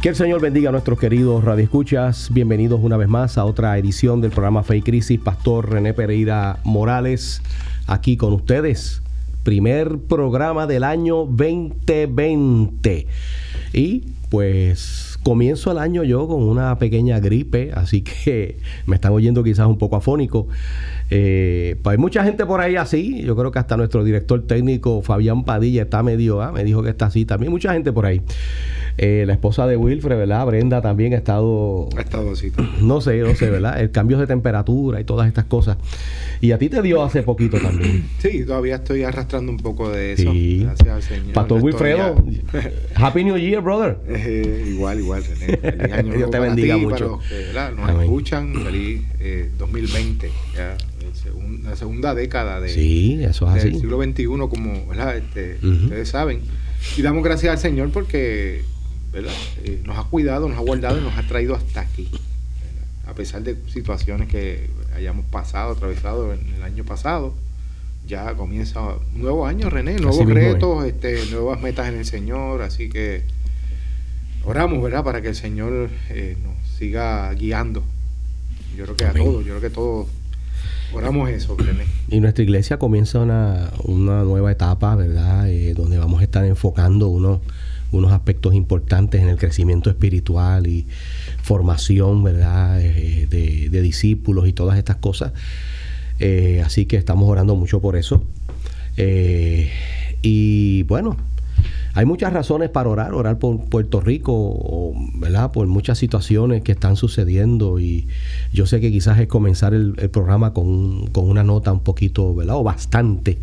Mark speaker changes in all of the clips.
Speaker 1: Que el Señor bendiga a nuestros queridos radioescuchas. Bienvenidos una vez más a otra edición del programa Fe y Crisis. Pastor René Pereira Morales, aquí con ustedes. Primer programa del año 2020. Y pues comienzo el año yo con una pequeña gripe, así que me están oyendo quizás un poco afónico. Eh, pues hay mucha gente por ahí así. Yo creo que hasta nuestro director técnico Fabián Padilla está medio, ah, me dijo que está así. También mucha gente por ahí. Eh, la esposa de Wilfred, ¿verdad? Brenda también ha estado.
Speaker 2: Ha estado así.
Speaker 1: No sé, no sé, ¿verdad? El cambio de temperatura y todas estas cosas. Y a ti te dio hace poquito también.
Speaker 2: Sí, todavía estoy arrastrando un poco de eso. Sí. Gracias al Señor.
Speaker 1: Pastor Wilfredo, Happy New Year, brother.
Speaker 2: Eh, igual, igual,
Speaker 1: René. Dios te bendiga mucho.
Speaker 2: nos escuchan. Feliz 2020. Eh, ya la segunda década de,
Speaker 1: sí, eso es
Speaker 2: del siglo XXI, como ¿verdad? Este, ustedes saben. Y damos gracias al Señor porque eh, nos ha cuidado, nos ha guardado y nos ha traído hasta aquí. A pesar de situaciones que hayamos pasado, atravesado en el año pasado, ya comienza un nuevo año, René, nuevos retos, este, nuevas metas en el Señor, así que oramos, ¿verdad? Para que el Señor eh, nos siga guiando. Yo creo que a todos, yo creo que todos oramos eso, René.
Speaker 1: Y nuestra iglesia comienza una, nueva etapa, ¿verdad? Eh, donde vamos a estar enfocando uno unos aspectos importantes en el crecimiento espiritual y formación, ¿verdad?, eh, de, discípulos y todas estas cosas. Eh, así que estamos orando mucho por eso. Y bueno, hay muchas razones para orar, orar por Puerto Rico, ¿verdad? Por muchas situaciones que están sucediendo y yo sé que quizás es comenzar el, programa con, con, una nota un poquito, ¿verdad? O bastante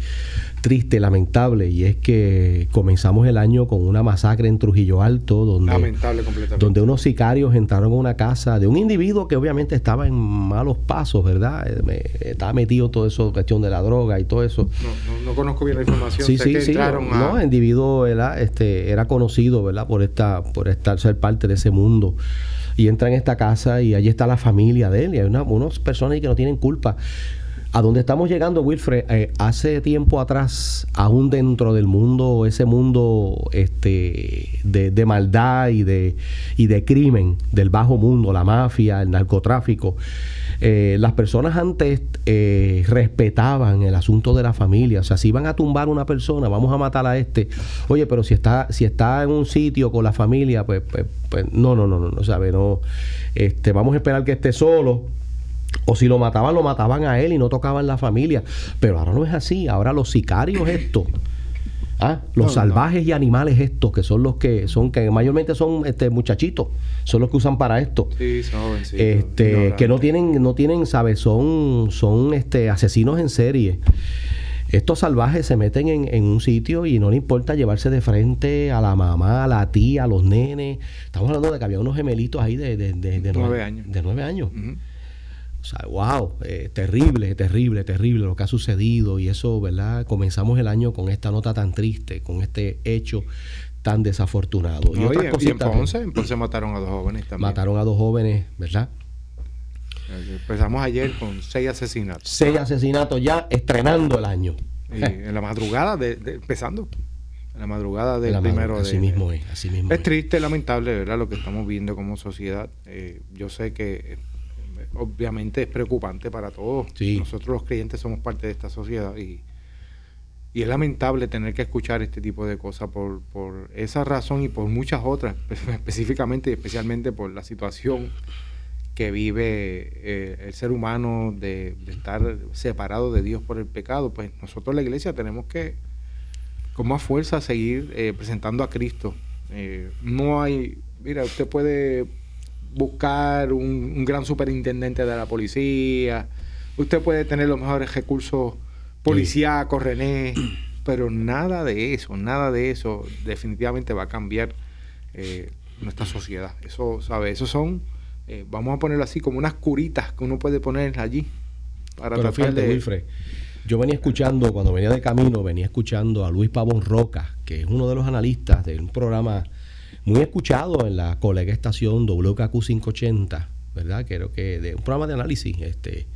Speaker 1: triste, lamentable, y es que comenzamos el año con una masacre en Trujillo Alto, donde, donde unos sicarios entraron a una casa de un individuo que obviamente estaba en malos pasos, ¿verdad? Eh, estaba metido en todo eso, cuestión de la droga y todo eso.
Speaker 2: No, conozco bien la información.
Speaker 1: Sí, sí, sí. No, el individuo era, este, era conocido, ¿verdad? Por, esta, por estar, ser parte de ese mundo y entra en esta casa y allí está la familia de él y hay una, unas personas que no tienen culpa a donde estamos llegando, Wilfred, eh, hace tiempo atrás, aún dentro del mundo, ese mundo este, de, maldad y de, crimen, del bajo mundo, la mafia, el narcotráfico, eh, las personas antes eh, respetaban el asunto de la familia. O sea, si iban a tumbar una persona, vamos a matar a este. Oye, pero si está, si está en un sitio con la familia, pues, pues, pues no, no, no, no, no, sabe, no. Este, vamos a esperar que esté solo o si lo mataban, lo mataban a él y no tocaban la familia. Pero ahora no es así. Ahora los sicarios estos, ¿ah? los salvajes y animales estos, que son los que son, que mayormente son este muchachitos, son los que usan para esto.
Speaker 2: Sí, son
Speaker 1: Este, que no tienen, no tienen, ¿sabes? Son, son este, asesinos en serie. Estos salvajes se meten en, un sitio y no le importa llevarse de frente a la mamá, a la tía, a los nenes. Estamos hablando de que había unos gemelitos ahí de, de, nueve, años. De nueve años. O sea, wow, eh, terrible, terrible, terrible lo que ha sucedido y eso, ¿verdad? Comenzamos el año con esta nota tan triste, con este hecho tan desafortunado.
Speaker 2: y, otras cositas, en Ponce, mataron a dos jóvenes también.
Speaker 1: Mataron a dos jóvenes, ¿verdad?
Speaker 2: Empezamos ayer con seis asesinatos.
Speaker 1: Seis asesinatos ya estrenando el año.
Speaker 2: Y en la madrugada, de, empezando. En la madrugada del primero
Speaker 1: así Mismo es, así mismo
Speaker 2: es. triste, lamentable, ¿verdad? Lo que estamos viendo como sociedad. Eh, yo sé que obviamente es preocupante para todos. Nosotros los creyentes somos parte de esta sociedad y, y es lamentable tener que escuchar este tipo de cosas por, por esa razón y por muchas otras, específicamente y especialmente por la situación que vive eh, el ser humano de, estar separado de Dios por el pecado, pues nosotros la iglesia tenemos que con más fuerza seguir eh, presentando a Cristo. Eh, no hay, mira, usted puede buscar un, gran superintendente de la policía, usted puede tener los mejores recursos policíacos, René, pero nada de eso, nada de eso definitivamente va a cambiar eh, nuestra sociedad. Eso, ¿sabe? Eso son, eh, vamos a ponerlo así, como unas curitas que uno puede poner allí
Speaker 1: para Pero fíjate, Wilfred, yo venía escuchando, cuando venía de camino, venía escuchando a Luis Pavón Roca, que es uno de los analistas de un programa muy escuchado en la colega estación WKQ 580, ¿verdad? Creo que de un programa de análisis, este,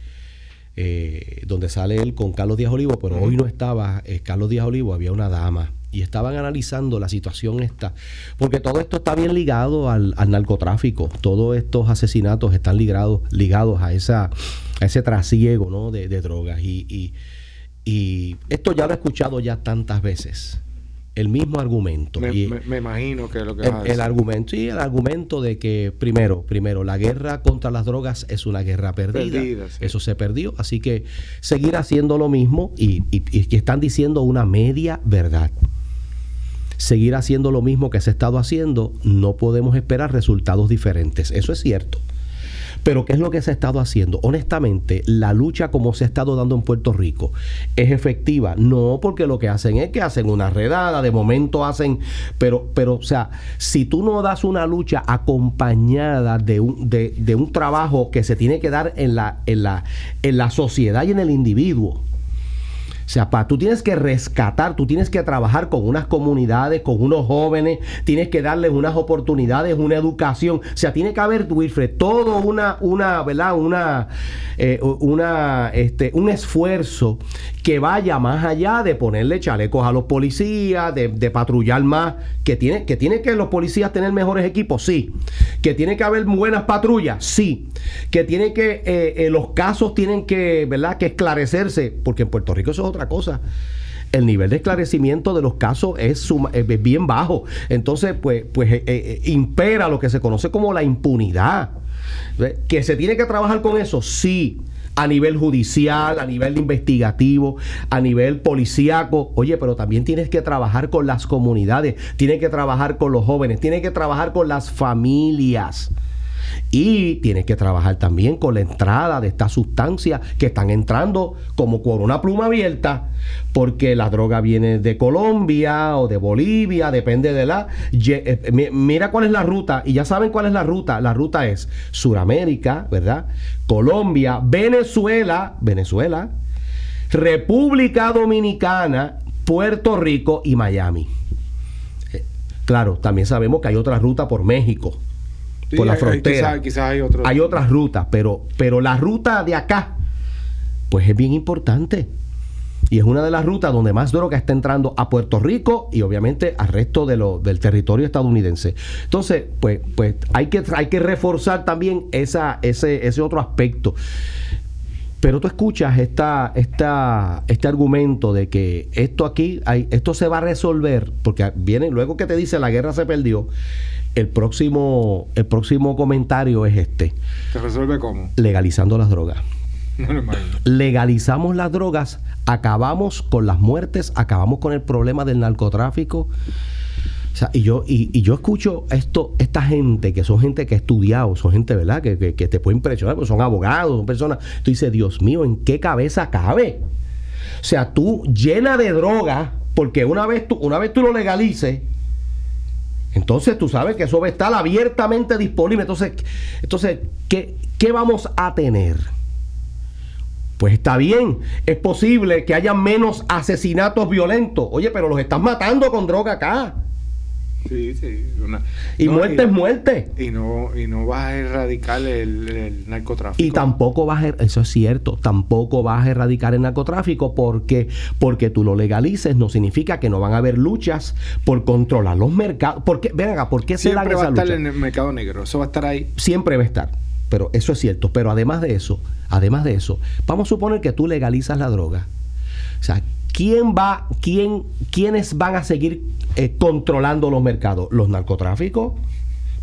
Speaker 1: eh, donde sale él con Carlos Díaz Olivo, pero hoy no estaba eh, Carlos Díaz Olivo, había una dama y estaban analizando la situación esta, porque todo esto está bien ligado al, narcotráfico, todos estos asesinatos están ligados, ligados a, esa, a ese trasiego ¿no? de, drogas y, y, y esto ya lo he escuchado ya tantas veces el mismo argumento.
Speaker 2: Me, me, imagino que lo que
Speaker 1: el, el argumento, sí, el argumento de que primero, primero, la guerra contra las drogas es una guerra perdida. Eso se perdió. Así que seguir haciendo lo mismo y, y, y que están diciendo una media verdad. Seguir haciendo lo mismo que se ha estado haciendo, no podemos esperar resultados diferentes. Eso es cierto. Pero ¿qué es lo que se ha estado haciendo? Honestamente, la lucha como se ha estado dando en Puerto Rico es efectiva. No porque lo que hacen es que hacen una redada, de momento hacen, pero, pero o sea, si tú no das una lucha acompañada de un, de, de un trabajo que se tiene que dar en la, en la, en la sociedad y en el individuo, o sea, tú tienes que rescatar, tú tienes que trabajar con unas comunidades, con unos jóvenes, tienes que darles unas oportunidades, una educación. O sea, tiene que haber, Wilfred, todo una, una, ¿verdad? Una, eh, una, este, un esfuerzo que vaya más allá de ponerle chalecos a los policías, de, patrullar más, que tiene, que tiene que los policías tener mejores equipos, sí. Que tiene que haber buenas patrullas, sí. Que tiene que, eh, eh, los casos tienen que, ¿verdad? Que esclarecerse, porque en Puerto Rico eso es otra cosa. El nivel de esclarecimiento de los casos es, bien bajo. Entonces, pues, pues eh, eh, impera lo que se conoce como la impunidad. Que se tiene que trabajar con eso, sí a nivel judicial, a nivel investigativo, a nivel policíaco. Oye, pero también tienes que trabajar con las comunidades, tienes que trabajar con los jóvenes, tienes que trabajar con las familias. Y tienes que trabajar también con la entrada de estas sustancias que están entrando como con una pluma abierta, porque la droga viene de Colombia o de Bolivia, depende de la... Eh, mira cuál es la ruta, y ya saben cuál es la ruta. La ruta es Suramérica, ¿verdad? Colombia, Venezuela, Venezuela, República Dominicana, Puerto Rico y Miami. Eh, claro, también sabemos que hay otra ruta por México por la frontera. hay, hay otras rutas, pero, pero la ruta de acá, pues es bien importante. Y es una de las rutas donde más droga está entrando a Puerto Rico y obviamente al resto de lo, del territorio estadounidense. Entonces, pues, pues hay, que, hay que reforzar también esa, ese, ese otro aspecto. Pero tú escuchas esta, esta, este argumento de que esto aquí, hay, esto se va a resolver, porque viene, luego que te dice la guerra se perdió, el próximo, el próximo comentario es este.
Speaker 2: ¿Se resuelve cómo?
Speaker 1: Legalizando las drogas. Legalizamos las drogas, acabamos con las muertes, acabamos con el problema del narcotráfico. O sea, y yo, y, yo escucho esto, esta gente, que son gente que ha estudiado, son gente, ¿verdad?, que, te puede impresionar, porque son abogados, son personas. Tú dices, Dios mío, ¿en qué cabeza cabe? O sea, tú llena de droga, porque una vez tú, una vez tú lo legalices, entonces tú sabes que eso va a estar abiertamente disponible. Entonces, entonces ¿qué, ¿qué vamos a tener? Pues está bien, es posible que haya menos asesinatos violentos. Oye, pero los están matando con droga acá.
Speaker 2: Sí, sí.
Speaker 1: y muerte es muerte.
Speaker 2: Y no, y no vas a erradicar el, narcotráfico.
Speaker 1: Y tampoco vas a, er, eso es cierto, tampoco vas a erradicar el narcotráfico porque, porque tú lo legalices no significa que no van a haber luchas por controlar los mercados. Porque, ven acá, ¿por qué
Speaker 2: se Siempre va a estar en el mercado negro, eso va a estar ahí.
Speaker 1: Siempre va a estar. Pero eso es cierto. Pero además de eso, además de eso, vamos a suponer que tú legalizas la droga. O sea, ¿quién va, quién, quiénes van a seguir eh, controlando los mercados? ¿Los narcotráficos?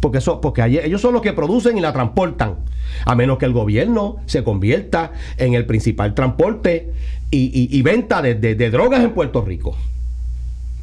Speaker 1: Porque, eso, porque ellos son los que producen y la transportan. A menos que el gobierno se convierta en el principal transporte y, venta de, drogas en Puerto Rico.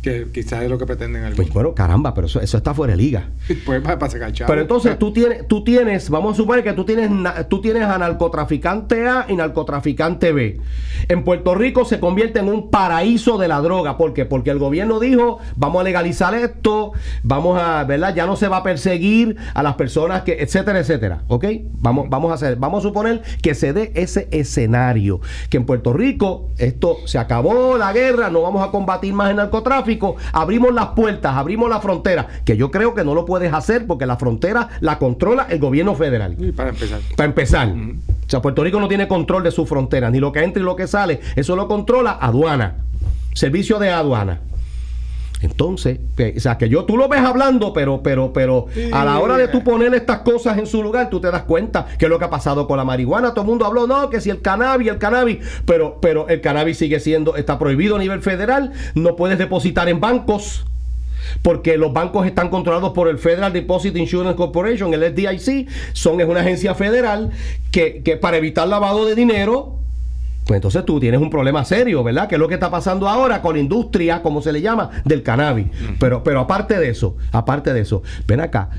Speaker 2: Que quizás es lo que pretenden algunos.
Speaker 1: Pues bueno, caramba, pero eso, eso está fuera de liga.
Speaker 2: pues para, para sacar.
Speaker 1: Pero entonces tú tienes, tú tienes, vamos a suponer que tú tienes, tú tienes a narcotraficante A y narcotraficante B. En Puerto Rico se convierte en un paraíso de la droga. ¿Por qué? Porque el gobierno dijo, vamos a legalizar esto, vamos a, ¿verdad? Ya no se va a perseguir a las personas que, etcétera, etcétera. ¿Ok? Vamos, vamos a hacer, vamos a suponer que se dé ese escenario. Que en Puerto Rico esto se acabó la guerra, no vamos a combatir más el narcotráfico, abrimos las puertas, abrimos la frontera, que yo creo que no lo puedes hacer porque la frontera la controla el gobierno federal.
Speaker 2: Y para empezar.
Speaker 1: Para empezar. O sea, Puerto Rico no tiene control de sus fronteras, ni lo que entra y lo que sale. Eso lo controla aduana. Servicio de aduana. Entonces, que- o sea, que yo tú lo ves hablando, pero, pero, pero a la hora de tú poner estas cosas en su lugar, tú te das cuenta que es lo que ha pasado con la marihuana. Todo el mundo habló, no, que si el cannabis, el cannabis, pero, pero el cannabis sigue siendo, está prohibido a nivel federal, no puedes depositar en bancos. Porque los bancos están controlados por el Federal Deposit Insurance Corporation, el FDIC, son es una agencia federal que, que para evitar lavado de dinero, pues entonces tú tienes un problema serio, ¿verdad? Que es lo que está pasando ahora con la industria, como se le llama, del cannabis. Pero, pero aparte de eso, aparte de eso, ven acá.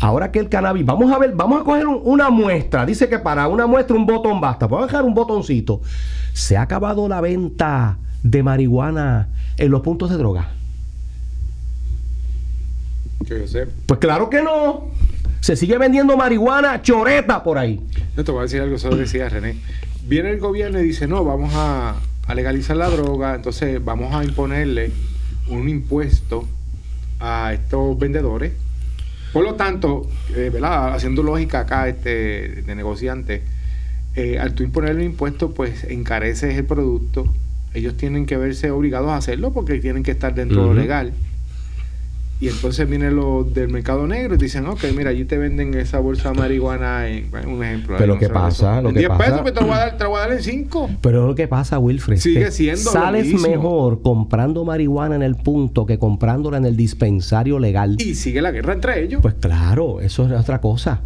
Speaker 1: Ahora que el cannabis, vamos a ver, vamos a coger un- una muestra. Dice que para una muestra un botón basta. Vamos a dejar un botoncito. Se ha acabado la venta de marihuana en los puntos de droga.
Speaker 2: Que yo sé.
Speaker 1: Pues claro que no. Se sigue vendiendo marihuana choreta por ahí.
Speaker 2: Yo te voy a decir algo, eso lo decía René. Viene el gobierno y dice, no, vamos a, a legalizar la droga, entonces vamos a imponerle un impuesto a estos vendedores. Por lo tanto, eh, ¿verdad? haciendo lógica acá este, de negociante, eh, al tú imponerle un impuesto, pues encareces el producto. Ellos tienen que verse obligados a hacerlo porque tienen que estar dentro de lo legal. Y entonces vienen los del mercado negro y dicen, ok, mira, allí te venden esa bolsa de marihuana en un ejemplo.
Speaker 1: Pero ¿qué pasa? Lo
Speaker 2: en
Speaker 1: que
Speaker 2: 10
Speaker 1: pasa-
Speaker 2: pesos, pues te lo, voy a dar, te lo voy a dar en 5.
Speaker 1: Pero lo que pasa, Wilfred,
Speaker 2: Sigue siendo
Speaker 1: sales mejor comprando marihuana en el punto que comprándola en el dispensario legal.
Speaker 2: Y sigue la guerra entre ellos.
Speaker 1: Pues claro, eso es otra cosa.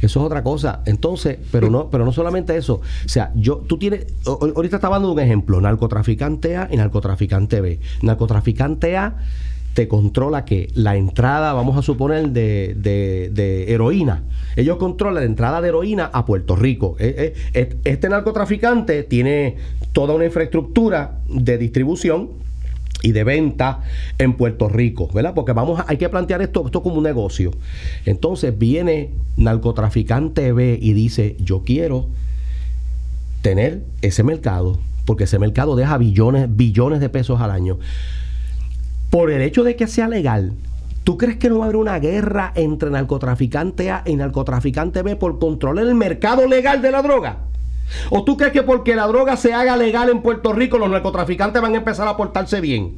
Speaker 1: Eso es otra cosa. Entonces, pero no, pero no solamente eso. O sea, yo, tú tienes, ahorita estaba dando un ejemplo, narcotraficante A y narcotraficante B. Narcotraficante A te controla que la entrada, vamos a suponer, de, de- heroína. Ellos controlan la entrada de heroína a Puerto Rico. Eh, eh, Este narcotraficante tiene toda una infraestructura de distribución y de venta en Puerto Rico, ¿verdad? Porque vamos a, hay que plantear esto, esto como un negocio. Entonces viene narcotraficante B y dice, yo quiero tener ese mercado, porque ese mercado deja billones, billones de pesos al año. Por el hecho de que sea legal, ¿tú crees que no va a haber una guerra entre narcotraficante A y narcotraficante B por controlar el mercado legal de la droga? ¿O tú crees que porque la droga se haga legal en Puerto Rico los narcotraficantes van a empezar a portarse bien?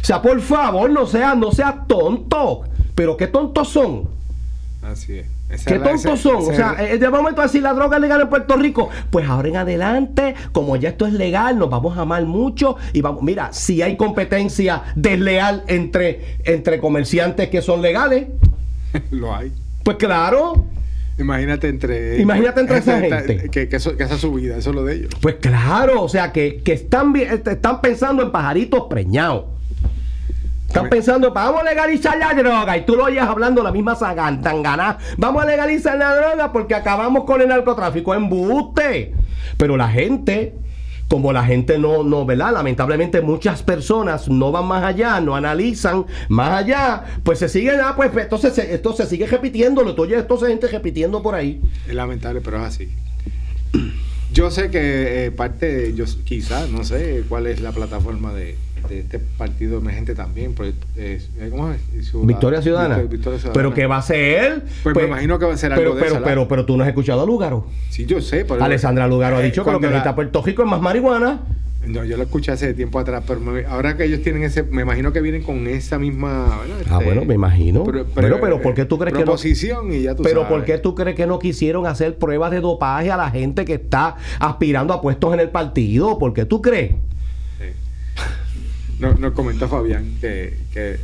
Speaker 1: O sea, por favor, no seas no sea tonto. Pero qué tontos son.
Speaker 2: Así es. Esa
Speaker 1: ¿Qué
Speaker 2: es
Speaker 1: tontos son? O
Speaker 2: es
Speaker 1: sea,
Speaker 2: el-
Speaker 1: eh, de momento decir la droga es legal en Puerto Rico, pues ahora en adelante, como ya esto es legal, nos vamos a amar mucho y vamos, mira, si hay competencia desleal entre, entre comerciantes que son legales,
Speaker 2: lo hay.
Speaker 1: pues claro,
Speaker 2: Imagínate entre.
Speaker 1: Imagínate entre esa gente.
Speaker 2: Que, que, eso, que esa es su vida, eso es lo de ellos.
Speaker 1: pues claro, o sea, que, que están, este, están pensando en pajaritos preñados. Están pensando, vamos a legalizar la droga. Y tú lo oyes hablando la misma sagan- tangana. Vamos a legalizar la droga porque acabamos con el narcotráfico. Embuste. Pero la gente, como la gente no, no, ¿verdad? Lamentablemente muchas personas no van más allá, no analizan más allá. Pues se siguen, ah, pues entonces esto se sigue repitiendo. Lo tuyo, esto se gente repitiendo por ahí.
Speaker 2: Es lamentable, pero es así. Yo sé que eh, parte, yo quizás, no sé cuál es la plataforma de, de este partido emergente también. Pues, eh, ¿Cómo es? Ciudad-
Speaker 1: Victoria Ciudadana.
Speaker 2: Victor- Victoria Ciudadana.
Speaker 1: Pero ¿qué va a ser?
Speaker 2: Pues me imagino que va a ser
Speaker 1: pero,
Speaker 2: algo
Speaker 1: pero,
Speaker 2: ¿la?
Speaker 1: pero, pero tú no has escuchado a Lugaro.
Speaker 2: Sí, yo sé. pero-
Speaker 1: Alessandra Lugaro ha
Speaker 2: Eh,
Speaker 1: dicho que lo que
Speaker 2: la-
Speaker 1: necesita Puerto Rico es más marihuana.
Speaker 2: No, yo lo escuché hace tiempo atrás, pero me- ahora que ellos tienen ese, me imagino que vienen con esa misma.
Speaker 1: Ah,
Speaker 2: Este,
Speaker 1: bueno, me imagino. Bueno, pero ¿por qué tú crees que no-
Speaker 2: y ya tú
Speaker 1: Pero
Speaker 2: sabes.
Speaker 1: ¿por qué tú crees que no quisieron hacer pruebas de dopaje a la gente que está aspirando a puestos en el partido? ¿Por qué tú crees?
Speaker 2: Sí. No- Nos comentó Fabián que, que,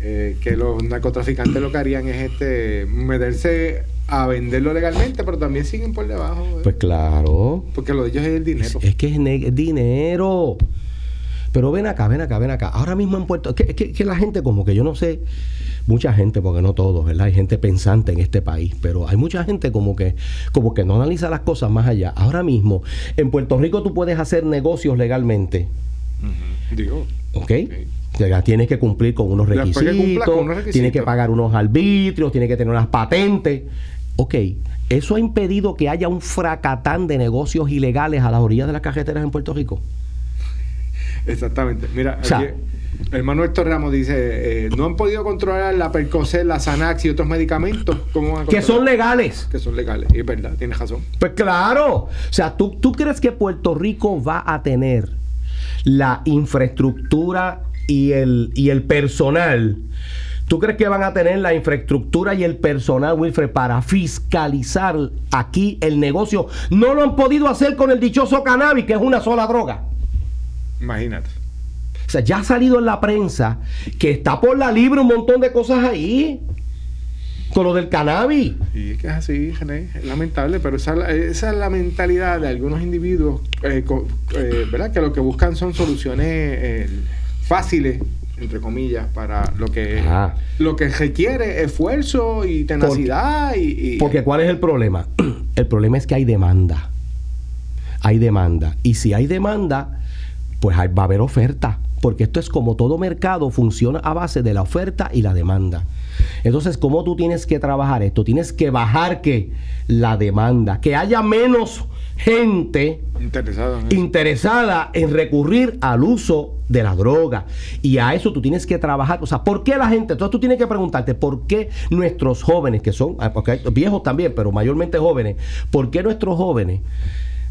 Speaker 2: eh, que los narcotraficantes lo que harían es este meterse a venderlo legalmente, pero también siguen por debajo. ¿eh?
Speaker 1: Pues claro.
Speaker 2: Porque lo de ellos es el dinero.
Speaker 1: Es, es que es, ne- es dinero. Pero ven acá, ven acá, ven acá. Ahora mismo en Puerto que, que, que la gente como que yo no sé, mucha gente, porque no todos, ¿verdad? Hay gente pensante en este país, pero hay mucha gente como que, como que no analiza las cosas más allá. Ahora mismo, en Puerto Rico tú puedes hacer negocios legalmente. Digo. ¿Ok? Tienes que cumplir con unos requisitos, tienes que pagar unos arbitrios, tienes que tener unas patentes. Ok, ¿eso ha impedido que haya un fracatán de negocios ilegales a las orillas de las carreteras en Puerto Rico?
Speaker 2: Exactamente. Mira, el Manuel Torramos dice, eh, no han podido controlar la Percocet, la Xanax y otros medicamentos.
Speaker 1: que son legales.
Speaker 2: Que son legales, y es verdad, tienes razón.
Speaker 1: Pues claro. O sea, ¿tú, ¿tú crees que Puerto Rico va a tener la infraestructura y el, y el personal? ¿Tú crees que van a tener la infraestructura y el personal, Wilfred, para fiscalizar aquí el negocio? No lo han podido hacer con el dichoso cannabis, que es una sola droga.
Speaker 2: Imagínate.
Speaker 1: O sea, ya ha salido en la prensa que está por la libre un montón de cosas ahí. Con lo del cannabis.
Speaker 2: Y es que es así, es lamentable, pero esa, es la mentalidad de algunos individuos, eh, eh, ¿verdad? Que lo que buscan son soluciones eh, fáciles, entre comillas, para lo que, lo que requiere esfuerzo y tenacidad. y,
Speaker 1: porque ¿cuál es el problema? El problema es que hay demanda. Hay demanda. Y si hay demanda, pues va a haber oferta, porque esto es como todo mercado, funciona a base de la oferta y la demanda. Entonces, ¿cómo tú tienes que trabajar esto? Tienes que bajar que la demanda, que haya menos gente interesada en, interesada en recurrir al uso de la droga. Y a eso tú tienes que trabajar. O sea, ¿por qué la gente? Entonces tú tienes que preguntarte, ¿por qué nuestros jóvenes, que son, ah, porque viejos también, pero mayormente jóvenes, ¿por qué nuestros jóvenes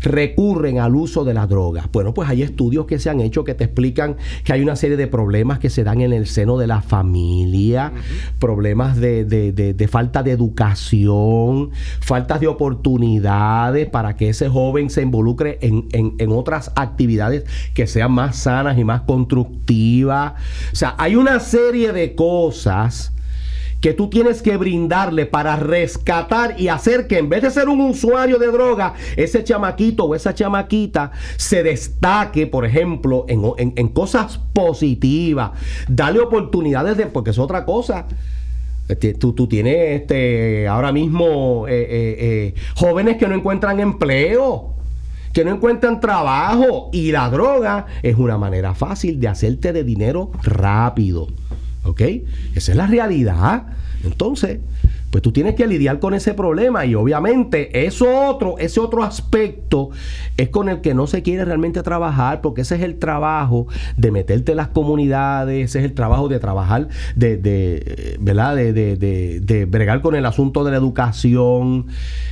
Speaker 1: recurren al uso de la droga? Bueno, pues hay estudios que se han hecho que te explican que hay una serie de problemas que se dan en el seno de la familia, problemas de, falta de educación, faltas de oportunidades para que ese joven se involucre en, en otras actividades que sean más sanas y más constructivas. O sea, hay una serie de cosas que tú tienes que brindarle para rescatar y hacer que en vez de ser un usuario de droga, ese chamaquito o esa chamaquita se destaque, por ejemplo, en, cosas positivas. Dale oportunidades de, porque es otra cosa. Este, tú, tú, tienes este, ahora mismo eh, eh, eh, jóvenes que no encuentran empleo que no encuentran trabajo y la droga es una manera fácil de hacerte de dinero rápido. ¿Ok? Esa es la realidad. Entonces, pues tú tienes que lidiar con ese problema y obviamente eso otro, ese otro aspecto es con el que no se quiere realmente trabajar porque ese es el trabajo de meterte en las comunidades, ese es el trabajo de trabajar, de, de ¿verdad? De, de, de, bregar con el asunto de la educación,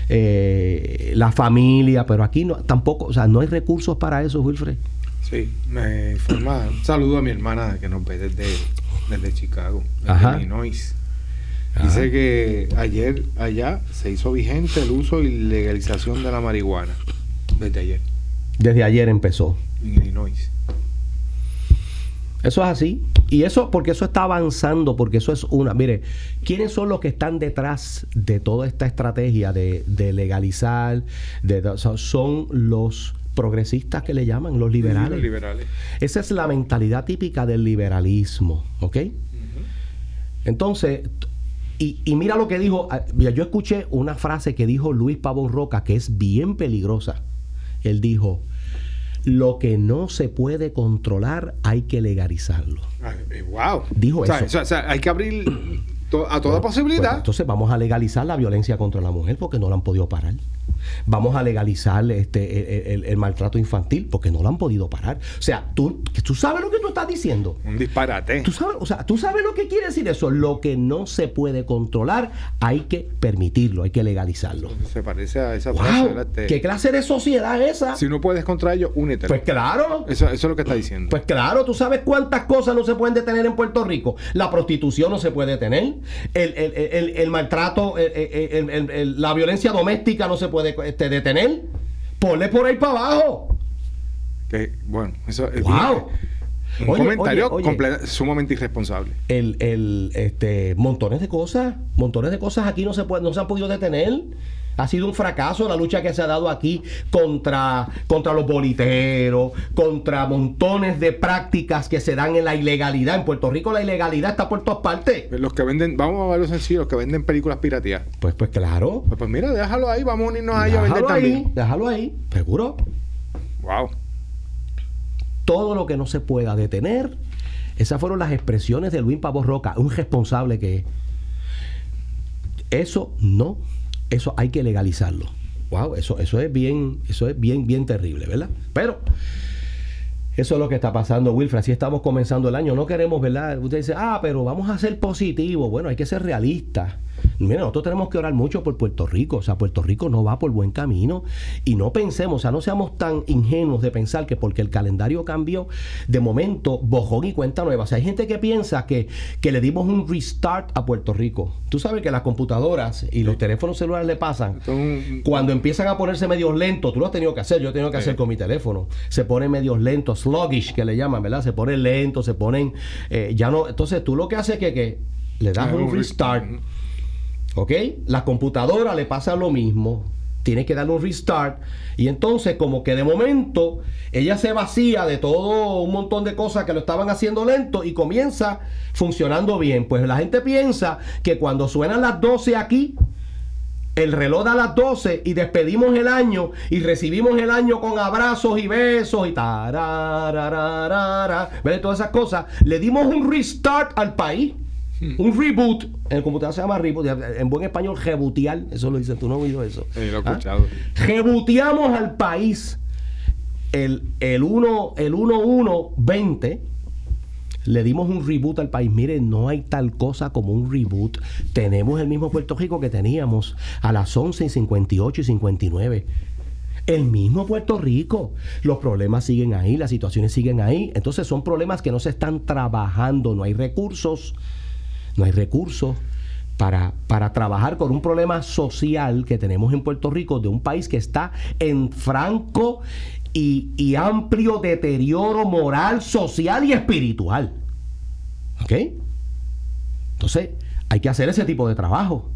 Speaker 1: eh, la familia, pero aquí no, tampoco, o sea, no hay recursos para eso, Wilfred.
Speaker 2: Sí, me informa. Un saludo a mi hermana que nos ve desde desde Chicago, desde Illinois. Dice que ayer allá se hizo vigente el uso y legalización de la marihuana. Desde ayer.
Speaker 1: Desde ayer empezó.
Speaker 2: En Illinois.
Speaker 1: Eso es así. Y eso, porque eso está avanzando, porque eso es una. Mire, ¿quiénes son los que están detrás de toda esta estrategia de, legalizar? De, son los progresistas que le llaman, los liberales. liberales. Esa es la mentalidad típica del liberalismo, ¿ok? Entonces, y, mira lo que dijo, ah, yo escuché una frase que dijo Luis Pavón Roca que es bien peligrosa. Él dijo, lo que no se puede controlar hay que legalizarlo.
Speaker 2: wow.
Speaker 1: Eh, dijo eso.
Speaker 2: O sea, hay que abrir a toda posibilidad.
Speaker 1: entonces vamos a legalizar la violencia contra la mujer porque no la han podido parar vamos a legalizar este, el, maltrato infantil, porque no lo han podido parar. O sea, tú, tú sabes lo que tú estás diciendo.
Speaker 2: Un disparate.
Speaker 1: Tú sabes, o sea, tú sabes lo que quiere decir eso. Lo que no se puede controlar, hay que permitirlo, hay que legalizarlo.
Speaker 2: Se parece a esa
Speaker 1: frase. ¿Qué clase de sociedad es esa?
Speaker 2: Si no puedes contra ello, únete.
Speaker 1: Pues claro.
Speaker 2: Eso, eso es lo que está diciendo.
Speaker 1: Pues claro, tú sabes cuántas cosas no se pueden detener en Puerto Rico. La prostitución no se puede detener. El, maltrato, la violencia doméstica no se puede este, detener, ponle por ahí para abajo.
Speaker 2: Que, bueno, eso es un comentario sumamente irresponsable.
Speaker 1: El, el, este, montones de cosas, montones de cosas aquí no se puede, no se han podido detener. Ha sido un fracaso la lucha que se ha dado aquí contra, contra los boliteros, contra montones de prácticas que se dan en la ilegalidad. En Puerto Rico la ilegalidad está por todas partes.
Speaker 2: Los que venden, vamos a verlo sencillo, los que venden películas piratías.
Speaker 1: Pues, pues claro.
Speaker 2: Pues, pues mira, déjalo ahí, vamos a unirnos a ellos a vender
Speaker 1: Déjalo ahí,
Speaker 2: también.
Speaker 1: déjalo ahí, seguro.
Speaker 2: Wow.
Speaker 1: Todo lo que no se pueda detener. Esas fueron las expresiones de Luis Pavo Roca, un responsable que es. Eso no, eso hay que legalizarlo. Wow, eso, eso es bien, eso es bien, bien terrible, ¿verdad? Pero eso es lo que está pasando, Wilfred. Así estamos comenzando el año. No queremos, ¿verdad? Usted dice, ah, pero vamos a ser positivos. Bueno, hay que ser realistas. Mira, nosotros tenemos que orar mucho por Puerto Rico. O sea, Puerto Rico no va por buen camino. Y no pensemos, o sea, no seamos tan ingenuos de pensar que porque el calendario cambió, de momento, bojón y cuenta nueva. O sea, hay gente que piensa que, que le dimos un restart a Puerto Rico. Tú sabes que las computadoras y los teléfonos celulares le pasan. Cuando empiezan a ponerse medios lentos, tú lo has tenido que hacer, yo he tenido que
Speaker 2: Sí.
Speaker 1: hacer con mi teléfono. Se ponen medios lentos, sluggish que le llaman, ¿verdad? Se ponen lentos, se ponen, eh, ya no, entonces tú lo que haces es que, que le das un
Speaker 2: un re-
Speaker 1: restart, ¿ok? La computadora le pasa lo mismo, tiene que darle un restart y entonces como que de momento ella se vacía de todo un montón de cosas que lo estaban haciendo lento y comienza funcionando bien. Pues la gente piensa que cuando suenan las 12 aquí, el reloj da las 12 y despedimos el año y recibimos el año con abrazos y besos y tararararara, ¿ves? todas esas cosas. Le dimos un restart al país, un reboot. En el computador se llama reboot, en buen español, rebootear. Eso lo dices tú, no has oído eso.
Speaker 2: Sí, lo he
Speaker 1: ¿Ah?
Speaker 2: escuchado.
Speaker 1: Rebooteamos al país el, el 1 el 1120 le dimos un reboot al país. Mire, no hay tal cosa como un reboot. Tenemos el mismo Puerto Rico que teníamos a las 11 y 58 y 59. El mismo Puerto Rico. Los problemas siguen ahí, las situaciones siguen ahí. Entonces son problemas que no se están trabajando. No hay recursos. No hay recursos para, para trabajar con un problema social que tenemos en Puerto Rico de un país que está en franco y, y amplio deterioro moral, social y espiritual. ¿Ok? Entonces, hay que hacer ese tipo de trabajo.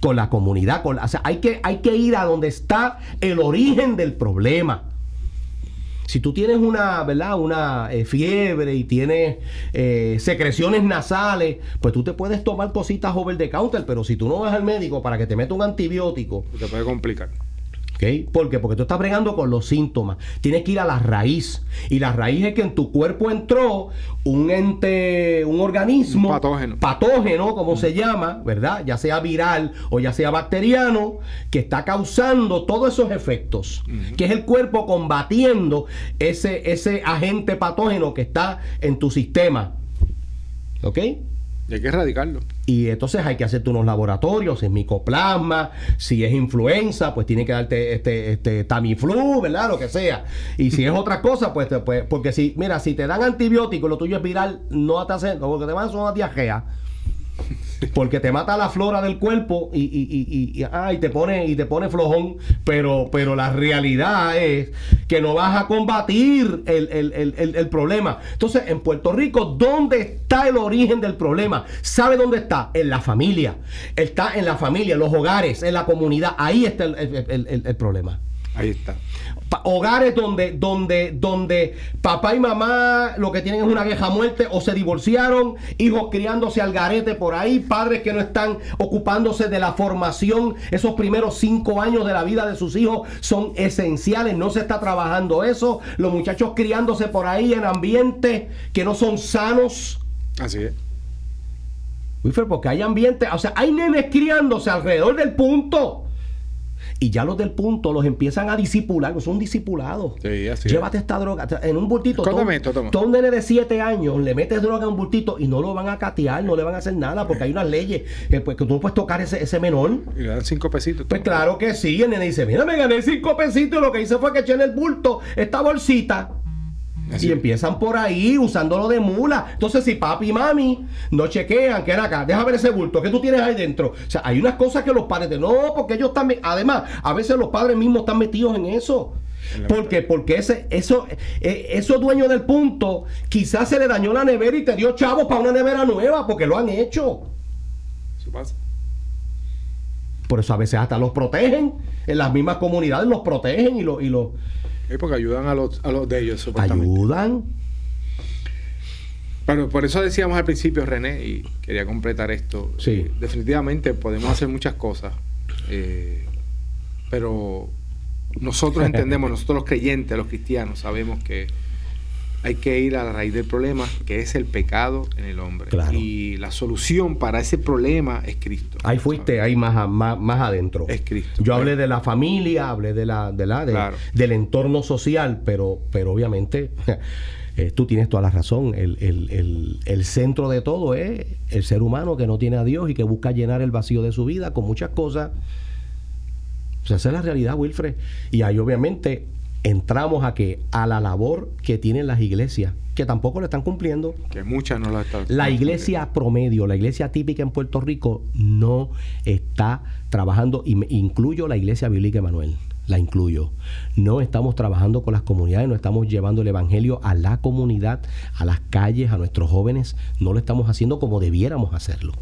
Speaker 1: Con la comunidad, con hay que, hay que ir a donde está el origen del problema. Si tú tienes una, ¿verdad? Una eh, fiebre y tienes eh, secreciones nasales, pues tú te puedes tomar cositas over the counter, pero si tú no vas al médico para que te meta un antibiótico,
Speaker 2: Te puede complicar.
Speaker 1: ¿Ok? ¿Por qué? Porque tú estás bregando con los síntomas. Tienes que ir a la raíz. Y la raíz es que en tu cuerpo entró un ente, un organismo
Speaker 2: Un patógeno.
Speaker 1: patógeno, como se llama, ¿verdad? Ya sea viral o ya sea bacteriano, que está causando todos esos efectos. Que es el cuerpo combatiendo ese, ese agente patógeno que está en tu sistema. ¿Ok?
Speaker 2: Y hay que erradicarlo.
Speaker 1: Y entonces hay que hacerte unos laboratorios, si es micoplasma, si es influenza, pues tiene que darte este, este Tamiflu, ¿verdad? Lo que sea. Y si es otra cosa, pues, te- pues, porque si, mira, si te dan antibióticos, lo tuyo es viral, no te hacen, lo que te van son una diarrea. Porque te mata la flora del cuerpo y, y, y, y- ah, te pone y te pone flojón, pero, pero la realidad es que no vas a combatir el, el- el- el- problema. Entonces, en Puerto Rico, ¿dónde está el origen del problema? ¿Sabe dónde está? En la familia. Está en la familia, en los hogares, en la comunidad. Ahí está el problema
Speaker 2: Ahí está.
Speaker 1: Hogares donde, donde, donde papá y mamá lo que tienen es una vieja muerte o se divorciaron, hijos criándose al garete por ahí, padres que no están ocupándose de la formación, esos primeros cinco años de la vida de sus hijos son esenciales, no se está trabajando eso, los muchachos criándose por ahí en ambientes que no son sanos.
Speaker 2: Así es.
Speaker 1: Wilfer, porque hay ambientes, o sea, hay nenes criándose alrededor del punto. Y ya los del punto los empiezan a disipular, son disipulados.
Speaker 2: Sí, así es.
Speaker 1: Llévate esta droga en un bultito. Todo- un nene de 7 años le metes droga en un bultito y no lo van a catear, no le van a hacer nada porque hay unas leyes que, pues, que tú no puedes tocar ese, ese menor.
Speaker 2: Y le dan cinco pesitos.
Speaker 1: Pues claro que sí, el nene dice, mira, me gané cinco pesitos y lo que hice fue que eché en el bulto esta bolsita.
Speaker 2: Así
Speaker 1: Y empiezan por ahí usándolo de mula. Entonces, si papi y mami no chequean, que era acá, deja ver ese bulto, que tú tienes ahí dentro? O sea, hay unas cosas que los padres de no, porque ellos también, además, a veces los padres mismos están metidos en eso. Porque, porque ese, eso, eh, esos dueños del punto, quizás se le dañó la nevera y te dio chavos para una nevera nueva, porque lo han hecho.
Speaker 2: Eso pasa.
Speaker 1: Por eso a veces hasta los protegen, en las mismas comunidades los protegen y los... Y los
Speaker 2: porque ayudan a los, a los de ellos,
Speaker 1: Ayudan.
Speaker 2: Pero por eso decíamos al principio, René, y quería completar esto.
Speaker 1: Sí.
Speaker 2: Eh, definitivamente podemos hacer muchas cosas, eh, pero nosotros entendemos, nosotros los creyentes, los cristianos, sabemos que hay que ir a la raíz del problema, que es el pecado en el hombre. Y la solución para ese problema es Cristo.
Speaker 1: Ahí fuiste, ahí más, más, adentro.
Speaker 2: Es Cristo.
Speaker 1: Yo hablé de la familia, hablé de la, de la, del entorno social, pero, pero obviamente eh, tú tienes toda la razón. El, el, el, centro de todo es el ser humano que no tiene a Dios y que busca llenar el vacío de su vida con muchas cosas. O sea, esa es la realidad, Wilfred. Y ahí obviamente entramos a que a la labor que tienen las iglesias, que tampoco lo están cumpliendo.
Speaker 2: Que muchas no la están.
Speaker 1: La iglesia promedio, la iglesia típica en Puerto Rico no está trabajando, y incluyo la iglesia bíblica Emanuel, la incluyo. No estamos trabajando con las comunidades, no estamos llevando el evangelio a la comunidad, a las calles, a nuestros jóvenes, no lo estamos haciendo como debiéramos hacerlo.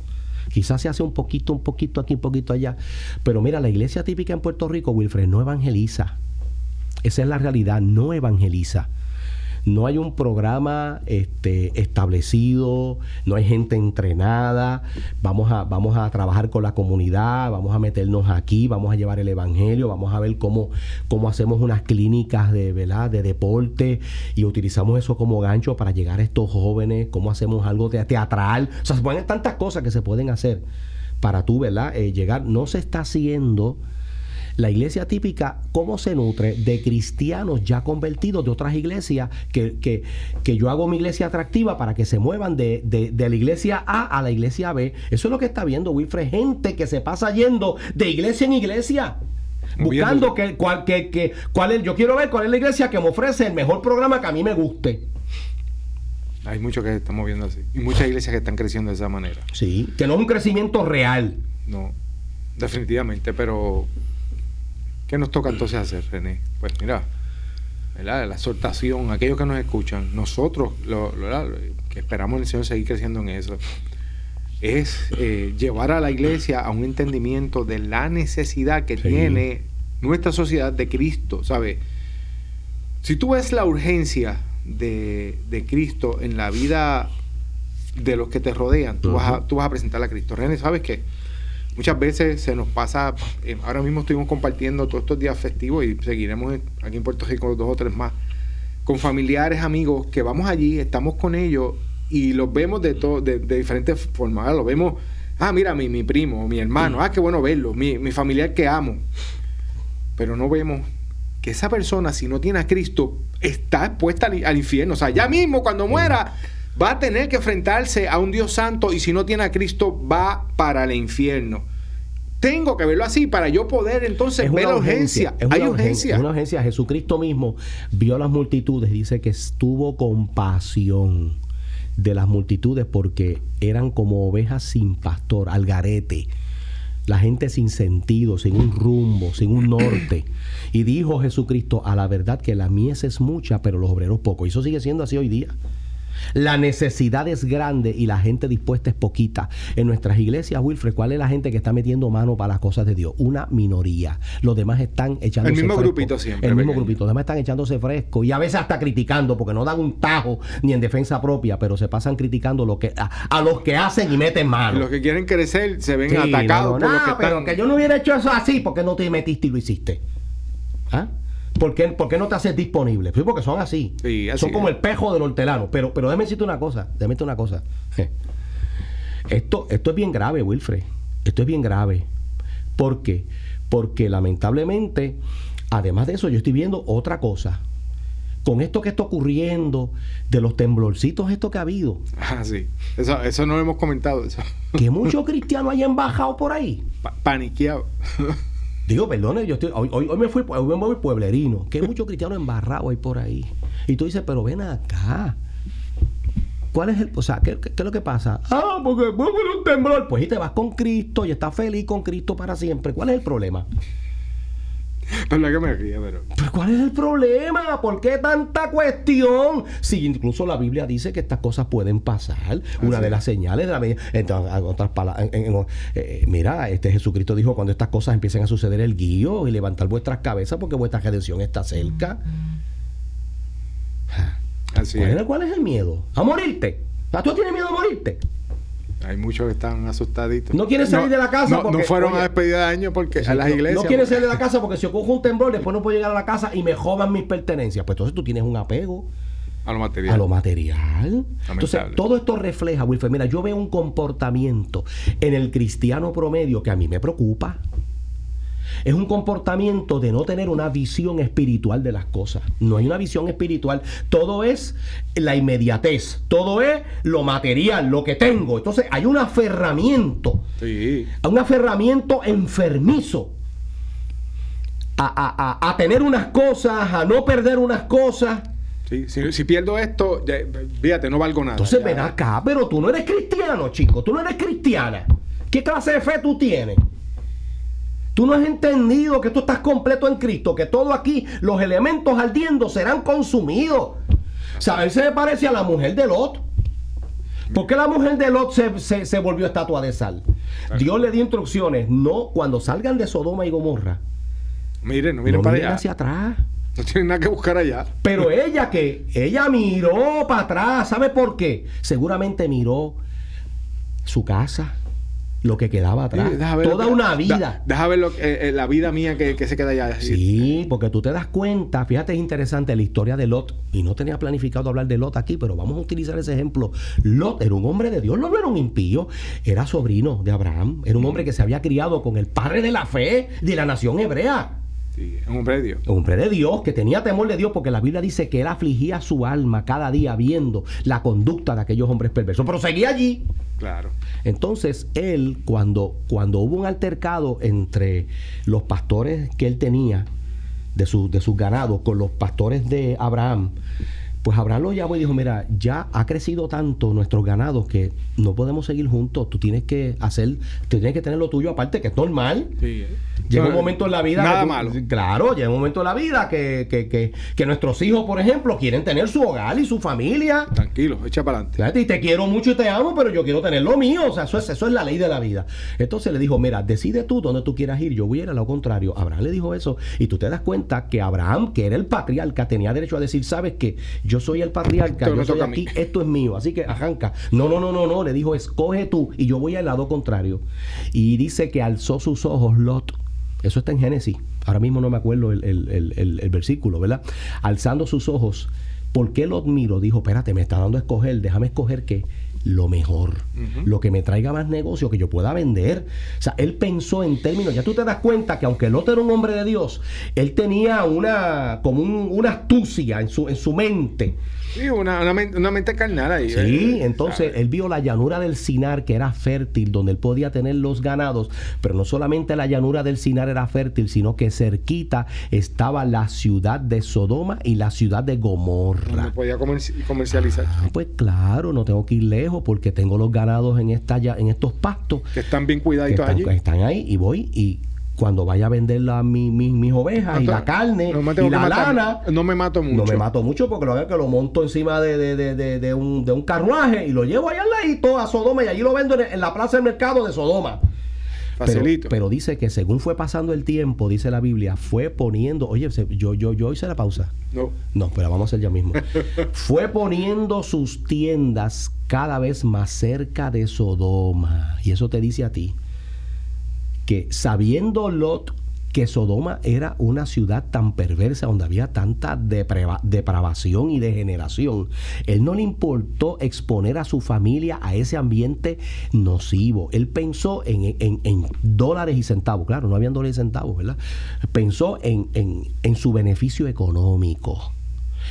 Speaker 1: Quizás se hace un poquito, un poquito aquí, un poquito allá. Pero mira, la iglesia típica en Puerto Rico, Wilfred, no evangeliza esa es la realidad, no evangeliza. No hay un programa este, establecido, no hay gente entrenada, vamos a, vamos a trabajar con la comunidad, vamos a meternos aquí, vamos a llevar el evangelio, vamos a ver cómo, cómo hacemos unas clínicas de, de deporte y utilizamos eso como gancho para llegar a estos jóvenes, cómo hacemos algo teatral. O sea, se pueden tantas cosas que se pueden hacer para tú, ¿verdad? Eh, llegar. No se está haciendo la iglesia típica, ¿cómo se nutre? De cristianos ya convertidos de otras iglesias, que, que, yo hago mi iglesia atractiva para que se muevan de, de, la iglesia A a la iglesia B. Eso es lo que está viendo Wilfred, gente que se pasa yendo de iglesia en iglesia buscando que, cuál, que, que, cuál es, yo quiero ver cuál es la iglesia que me ofrece el mejor programa que a mí me guste.
Speaker 2: Hay muchos que se están moviendo así. Y muchas iglesias que están creciendo de esa manera.
Speaker 1: Sí, que no es un crecimiento real.
Speaker 2: No, definitivamente, pero ¿Qué nos toca entonces hacer, René? Pues mira, la exhortación, aquellos que nos escuchan, nosotros, lo, que esperamos en el Señor seguir creciendo en eso, es eh, llevar a la iglesia a un entendimiento de la necesidad que tiene nuestra sociedad de Cristo, ¿sabes? Si tú ves la urgencia de, Cristo en la vida de los que te rodean, tú, vas a, tú vas a presentar a Cristo. René, ¿sabes qué? Muchas veces se nos pasa, eh, ahora mismo estuvimos compartiendo todos estos días festivos y seguiremos aquí en Puerto Rico dos o tres más, con familiares, amigos, que vamos allí, estamos con ellos y los vemos de, de, de diferentes formas. Los vemos, ah, mira, mi, mi primo, mi hermano, ah, qué bueno verlo, mi, mi familiar que amo. Pero no vemos que esa persona, si no tiene a Cristo, está expuesta al, infierno. O sea, ya mismo cuando muera va a tener que enfrentarse a un Dios santo y si no tiene a Cristo va para el infierno. Tengo que verlo así para yo poder entonces ver la urgencia.
Speaker 1: Hay urgencia. Es una urgencia. Jesucristo mismo vio a las multitudes, dice que estuvo con pasión de las multitudes porque eran como ovejas sin pastor, al garete. La gente sin sentido, sin un rumbo, sin un norte. Y dijo Jesucristo, a la verdad que la mies es mucha, pero los obreros pocos. Y eso sigue siendo así hoy día. La necesidad es grande y la gente dispuesta es poquita. En nuestras iglesias, Wilfred, ¿cuál es la gente que está metiendo mano para las cosas de Dios? Una minoría. Los demás están echándose
Speaker 2: El mismo grupito siempre.
Speaker 1: El mismo grupito. Los demás están echándose fresco y a veces hasta criticando porque no dan un tajo ni en defensa propia, pero se pasan criticando lo que, a, los que hacen y meten mano.
Speaker 2: Los que quieren crecer se ven atacados por
Speaker 1: que pero que yo no hubiera hecho eso así porque no te metiste y lo hiciste. ¿Ah? ¿Por qué, no te haces disponible? Sí, porque son así. son como el pejo del hortelano. Pero, pero déjame decirte una cosa. Déjame decirte una cosa. Esto, esto es bien grave, Wilfred. Esto es bien grave. ¿Por qué? Porque lamentablemente, además de eso, yo estoy viendo otra cosa. Con esto que está ocurriendo, de los temblorcitos esto que ha habido.
Speaker 2: Ah, sí. Eso, eso no lo hemos comentado. Eso.
Speaker 1: Que muchos cristianos hayan bajado por ahí.
Speaker 2: paniqueado.
Speaker 1: Digo, perdone, yo estoy, hoy, hoy, me fui, hoy me voy pueblerino, que hay muchos cristianos embarrados ahí por ahí. Y tú dices, pero ven acá. ¿Cuál es el, o sea, ¿qué, es lo que pasa? Ah, porque a un temblor. Pues y te vas con Cristo y estás feliz con Cristo para siempre. ¿Cuál es el problema?
Speaker 2: Que me ría, pero...
Speaker 1: pero... ¿cuál es el problema? ¿Por qué tanta cuestión? Si incluso la Biblia dice que estas cosas pueden pasar. Una de las señales de la medida. En otras palabras, eh, mira, este Jesucristo dijo: cuando estas cosas empiecen a suceder, el guío y levantar vuestras cabezas porque vuestra redención está cerca. Así ¿Cuál, es. ¿Cuál es el miedo? ¿A morirte? ¿Tú tienes miedo a morirte?
Speaker 2: Hay muchos que están asustaditos.
Speaker 1: No quieren salir de la casa
Speaker 2: no, porque... No fueron a despedida de año porque a las iglesias...
Speaker 1: No quieren salir de la casa porque si ocurre un temblor, después no puedo llegar a la casa y me jodan mis pertenencias. Pues entonces tú tienes un apego...
Speaker 2: A lo material.
Speaker 1: A lo material. Entonces, todo esto refleja, Wilfer, mira, yo veo un comportamiento en el cristiano promedio que a mí me preocupa. Es un comportamiento de no tener una visión espiritual de las cosas. No hay una visión espiritual. Todo es la inmediatez. Todo es lo material, lo que tengo. Entonces hay un aferramiento. Sí. Un aferramiento enfermizo. A, tener unas cosas, a no perder unas cosas.
Speaker 2: Sí, si, pierdo esto, fíjate, no valgo nada.
Speaker 1: Entonces ven acá, pero tú no eres cristiano, chico. Tú no eres cristiana. ¿Qué clase de fe tú tienes? Tú no has entendido que tú estás completo en Cristo, que todo aquí, los elementos ardiendo serán consumidos. Sea, él se me parece a la mujer de Lot. ¿Por qué la mujer de Lot se, volvió estatua de sal? Dios le dio instrucciones. No, cuando salgan de Sodoma y Gomorra.
Speaker 2: Miren, no miren para allá.
Speaker 1: hacia atrás.
Speaker 2: No tienen nada que buscar allá.
Speaker 1: Pero ella que, ella miró para atrás. ¿Sabe por qué? Seguramente miró su casa lo que quedaba atrás. Toda una vida.
Speaker 2: deja ver eh, eh, la vida mía que, se queda allá.
Speaker 1: Sí, porque tú te das cuenta, fíjate, es interesante la historia de Lot. Y no tenía planificado hablar de Lot aquí, pero vamos a utilizar ese ejemplo. Lot era un hombre de Dios, no era un impío, era sobrino de Abraham, era un hombre que se había criado con el padre de la fe de la nación hebrea.
Speaker 2: Sí, un hombre de Dios.
Speaker 1: Un hombre de Dios que tenía temor de Dios porque la Biblia dice que él afligía su alma cada día viendo la conducta de aquellos hombres perversos. Pero seguía allí.
Speaker 2: Claro.
Speaker 1: Entonces, él, cuando, cuando hubo un altercado entre los pastores que él tenía de, su, de sus ganados con los pastores de Abraham, pues Abraham lo llamó y dijo, mira, ya ha crecido tanto nuestros ganados que no podemos seguir juntos. Tú tienes que hacer, tienes que tener lo tuyo aparte, que es normal. Sí. Llega un momento en la vida.
Speaker 2: Nada malo.
Speaker 1: Claro, llega un momento en la vida que, que, que, que, nuestros hijos, por ejemplo, quieren tener su hogar y su familia.
Speaker 2: Tranquilo, echa para adelante.
Speaker 1: Y te quiero mucho y te amo, pero yo quiero tener lo mío. O sea, eso es, eso es la ley de la vida. Entonces le dijo, mira, decide tú dónde tú quieras ir. Yo voy a ir a lo contrario. Abraham le dijo eso. Y tú te das cuenta que Abraham, que era el patriarca, tenía derecho a decir, sabes que yo soy el patriarca, yo soy aquí, esto es mío. Así que arranca. No, no, no, no, no. Le dijo, escoge tú y yo voy al lado contrario. Y dice que alzó sus ojos Lot. Eso está en Génesis. Ahora mismo no me acuerdo el, versículo, ¿verdad? Alzando sus ojos. ¿Por qué Lot miro? Dijo, espérate, me está dando a escoger. Déjame escoger qué lo mejor, lo que me traiga más negocio, que yo pueda vender. O sea, él pensó en términos, ya tú te das cuenta que aunque Lot era un hombre de Dios, él tenía una, como una astucia en su, en su mente
Speaker 2: Sí, una, una, mente carnal ahí.
Speaker 1: Sí, entonces él vio la llanura del Sinar que era fértil, donde él podía tener los ganados, pero no solamente la llanura del Sinar era fértil, sino que cerquita estaba la ciudad de Sodoma y la ciudad de Gomorra.
Speaker 2: No podía comercializar.
Speaker 1: Ah, pues claro, no tengo que ir lejos porque tengo los ganados en, esta, en estos pastos.
Speaker 2: Que están bien cuidaditos
Speaker 1: allí. Están ahí y voy y cuando vaya a vender la, mi, mis ovejas y la carne y la lana.
Speaker 2: No me mato mucho.
Speaker 1: No me mato mucho porque lo que lo monto encima de, de, de, de, un, de un carruaje y lo llevo allá al ladito a Sodoma y allí lo vendo en, la plaza del mercado de Sodoma. Facilito. Pero, dice que según fue pasando el tiempo, dice la Biblia, fue poniendo, oye, yo, yo, yo hice la pausa.
Speaker 2: No.
Speaker 1: No, pero vamos a hacer ya mismo. fue poniendo sus tiendas cada vez más cerca de Sodoma. Y eso te dice a ti que sabiendo Lot que Sodoma era una ciudad tan perversa, donde había tanta depravación y degeneración, él no le importó exponer a su familia a ese ambiente nocivo. Él pensó en, en, dólares y centavos. Claro, no habían dólares y centavos, ¿verdad? Pensó en, en su beneficio económico.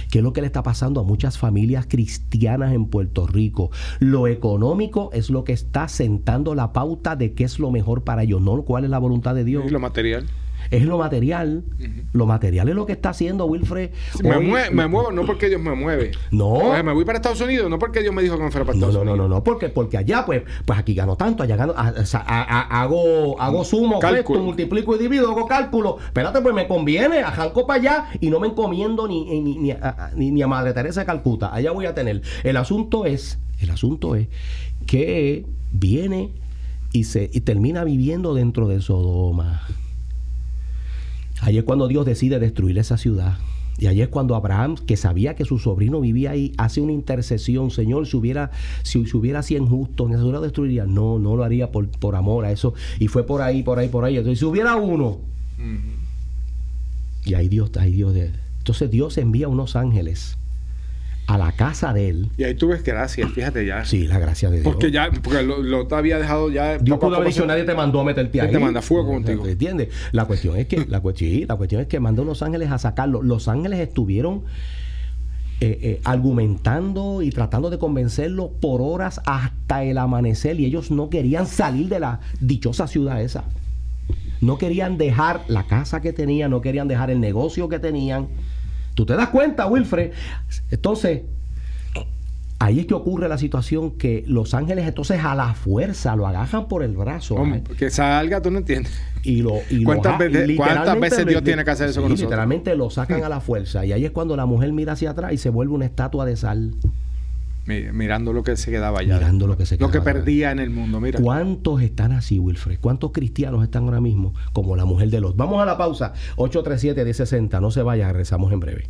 Speaker 1: ¿Qué es lo que le está pasando a muchas familias cristianas en Puerto Rico? Lo económico es lo que está sentando la pauta de qué es lo mejor para ellos, no cuál es la voluntad de Dios.
Speaker 2: Y lo material.
Speaker 1: Es lo material. Lo material es lo que está haciendo Wilfred.
Speaker 2: me, muevo, no porque Dios me mueve.
Speaker 1: No.
Speaker 2: me voy para Estados Unidos, no porque Dios me dijo que me fuera para Estados
Speaker 1: no,
Speaker 2: Unidos.
Speaker 1: No, no, no, porque, porque allá, pues, pues aquí gano tanto, allá gano, hago, hago sumo, resto, multiplico y divido, hago cálculo. Espérate, pues me conviene, arranco para allá y no me encomiendo ni, ni, ni, a, ni, a Madre Teresa de Calcuta. Allá voy a tener. El asunto es, el asunto es que viene y se y termina viviendo dentro de Sodoma. Ahí es cuando Dios decide destruir esa ciudad. Y ahí es cuando Abraham, que sabía que su sobrino vivía ahí, hace una intercesión. Señor, si hubiera, si, si hubiera 100 justos, ¿no lo destruiría? No, no lo haría por, por amor a eso. Y fue por ahí, por ahí, por ahí. Entonces, si hubiera uno. Y ahí Dios, ahí Dios. Entonces Dios envía unos ángeles a la casa de él.
Speaker 2: Y ahí tú ves gracia, fíjate ya.
Speaker 1: Sí, la gracia de Dios.
Speaker 2: Porque ya, porque lo, te había dejado ya.
Speaker 1: Dios pudo haber dicho, nadie te mandó a meterte ahí.
Speaker 2: Te manda fuego contigo.
Speaker 1: ¿Entiendes? La cuestión es que, la cuestión, la cuestión es que mandó los ángeles a sacarlo. Los ángeles estuvieron eh, eh, argumentando y tratando de convencerlo por horas hasta el amanecer y ellos no querían salir de la dichosa ciudad esa. No querían dejar la casa que tenían, no querían dejar el negocio que tenían ¿Tú te das cuenta, Wilfred? Entonces, ahí es que ocurre la situación que los ángeles entonces a la fuerza lo agajan por el brazo.
Speaker 2: que salga, tú no entiendes.
Speaker 1: Y lo,
Speaker 2: ¿Cuántas, veces, ¿Cuántas, veces, Dios tiene que hacer eso con nosotros?
Speaker 1: Literalmente lo sacan a la fuerza. Y ahí es cuando la mujer mira hacia atrás y se vuelve una estatua de sal.
Speaker 2: Mirando lo que se quedaba allá.
Speaker 1: Mirando lo que se
Speaker 2: quedaba. Lo que perdía en el mundo, mira.
Speaker 1: ¿Cuántos están así, Wilfred? ¿Cuántos cristianos están ahora mismo como la mujer de los? Vamos a la pausa. 837-1060. No se vaya, rezamos en breve.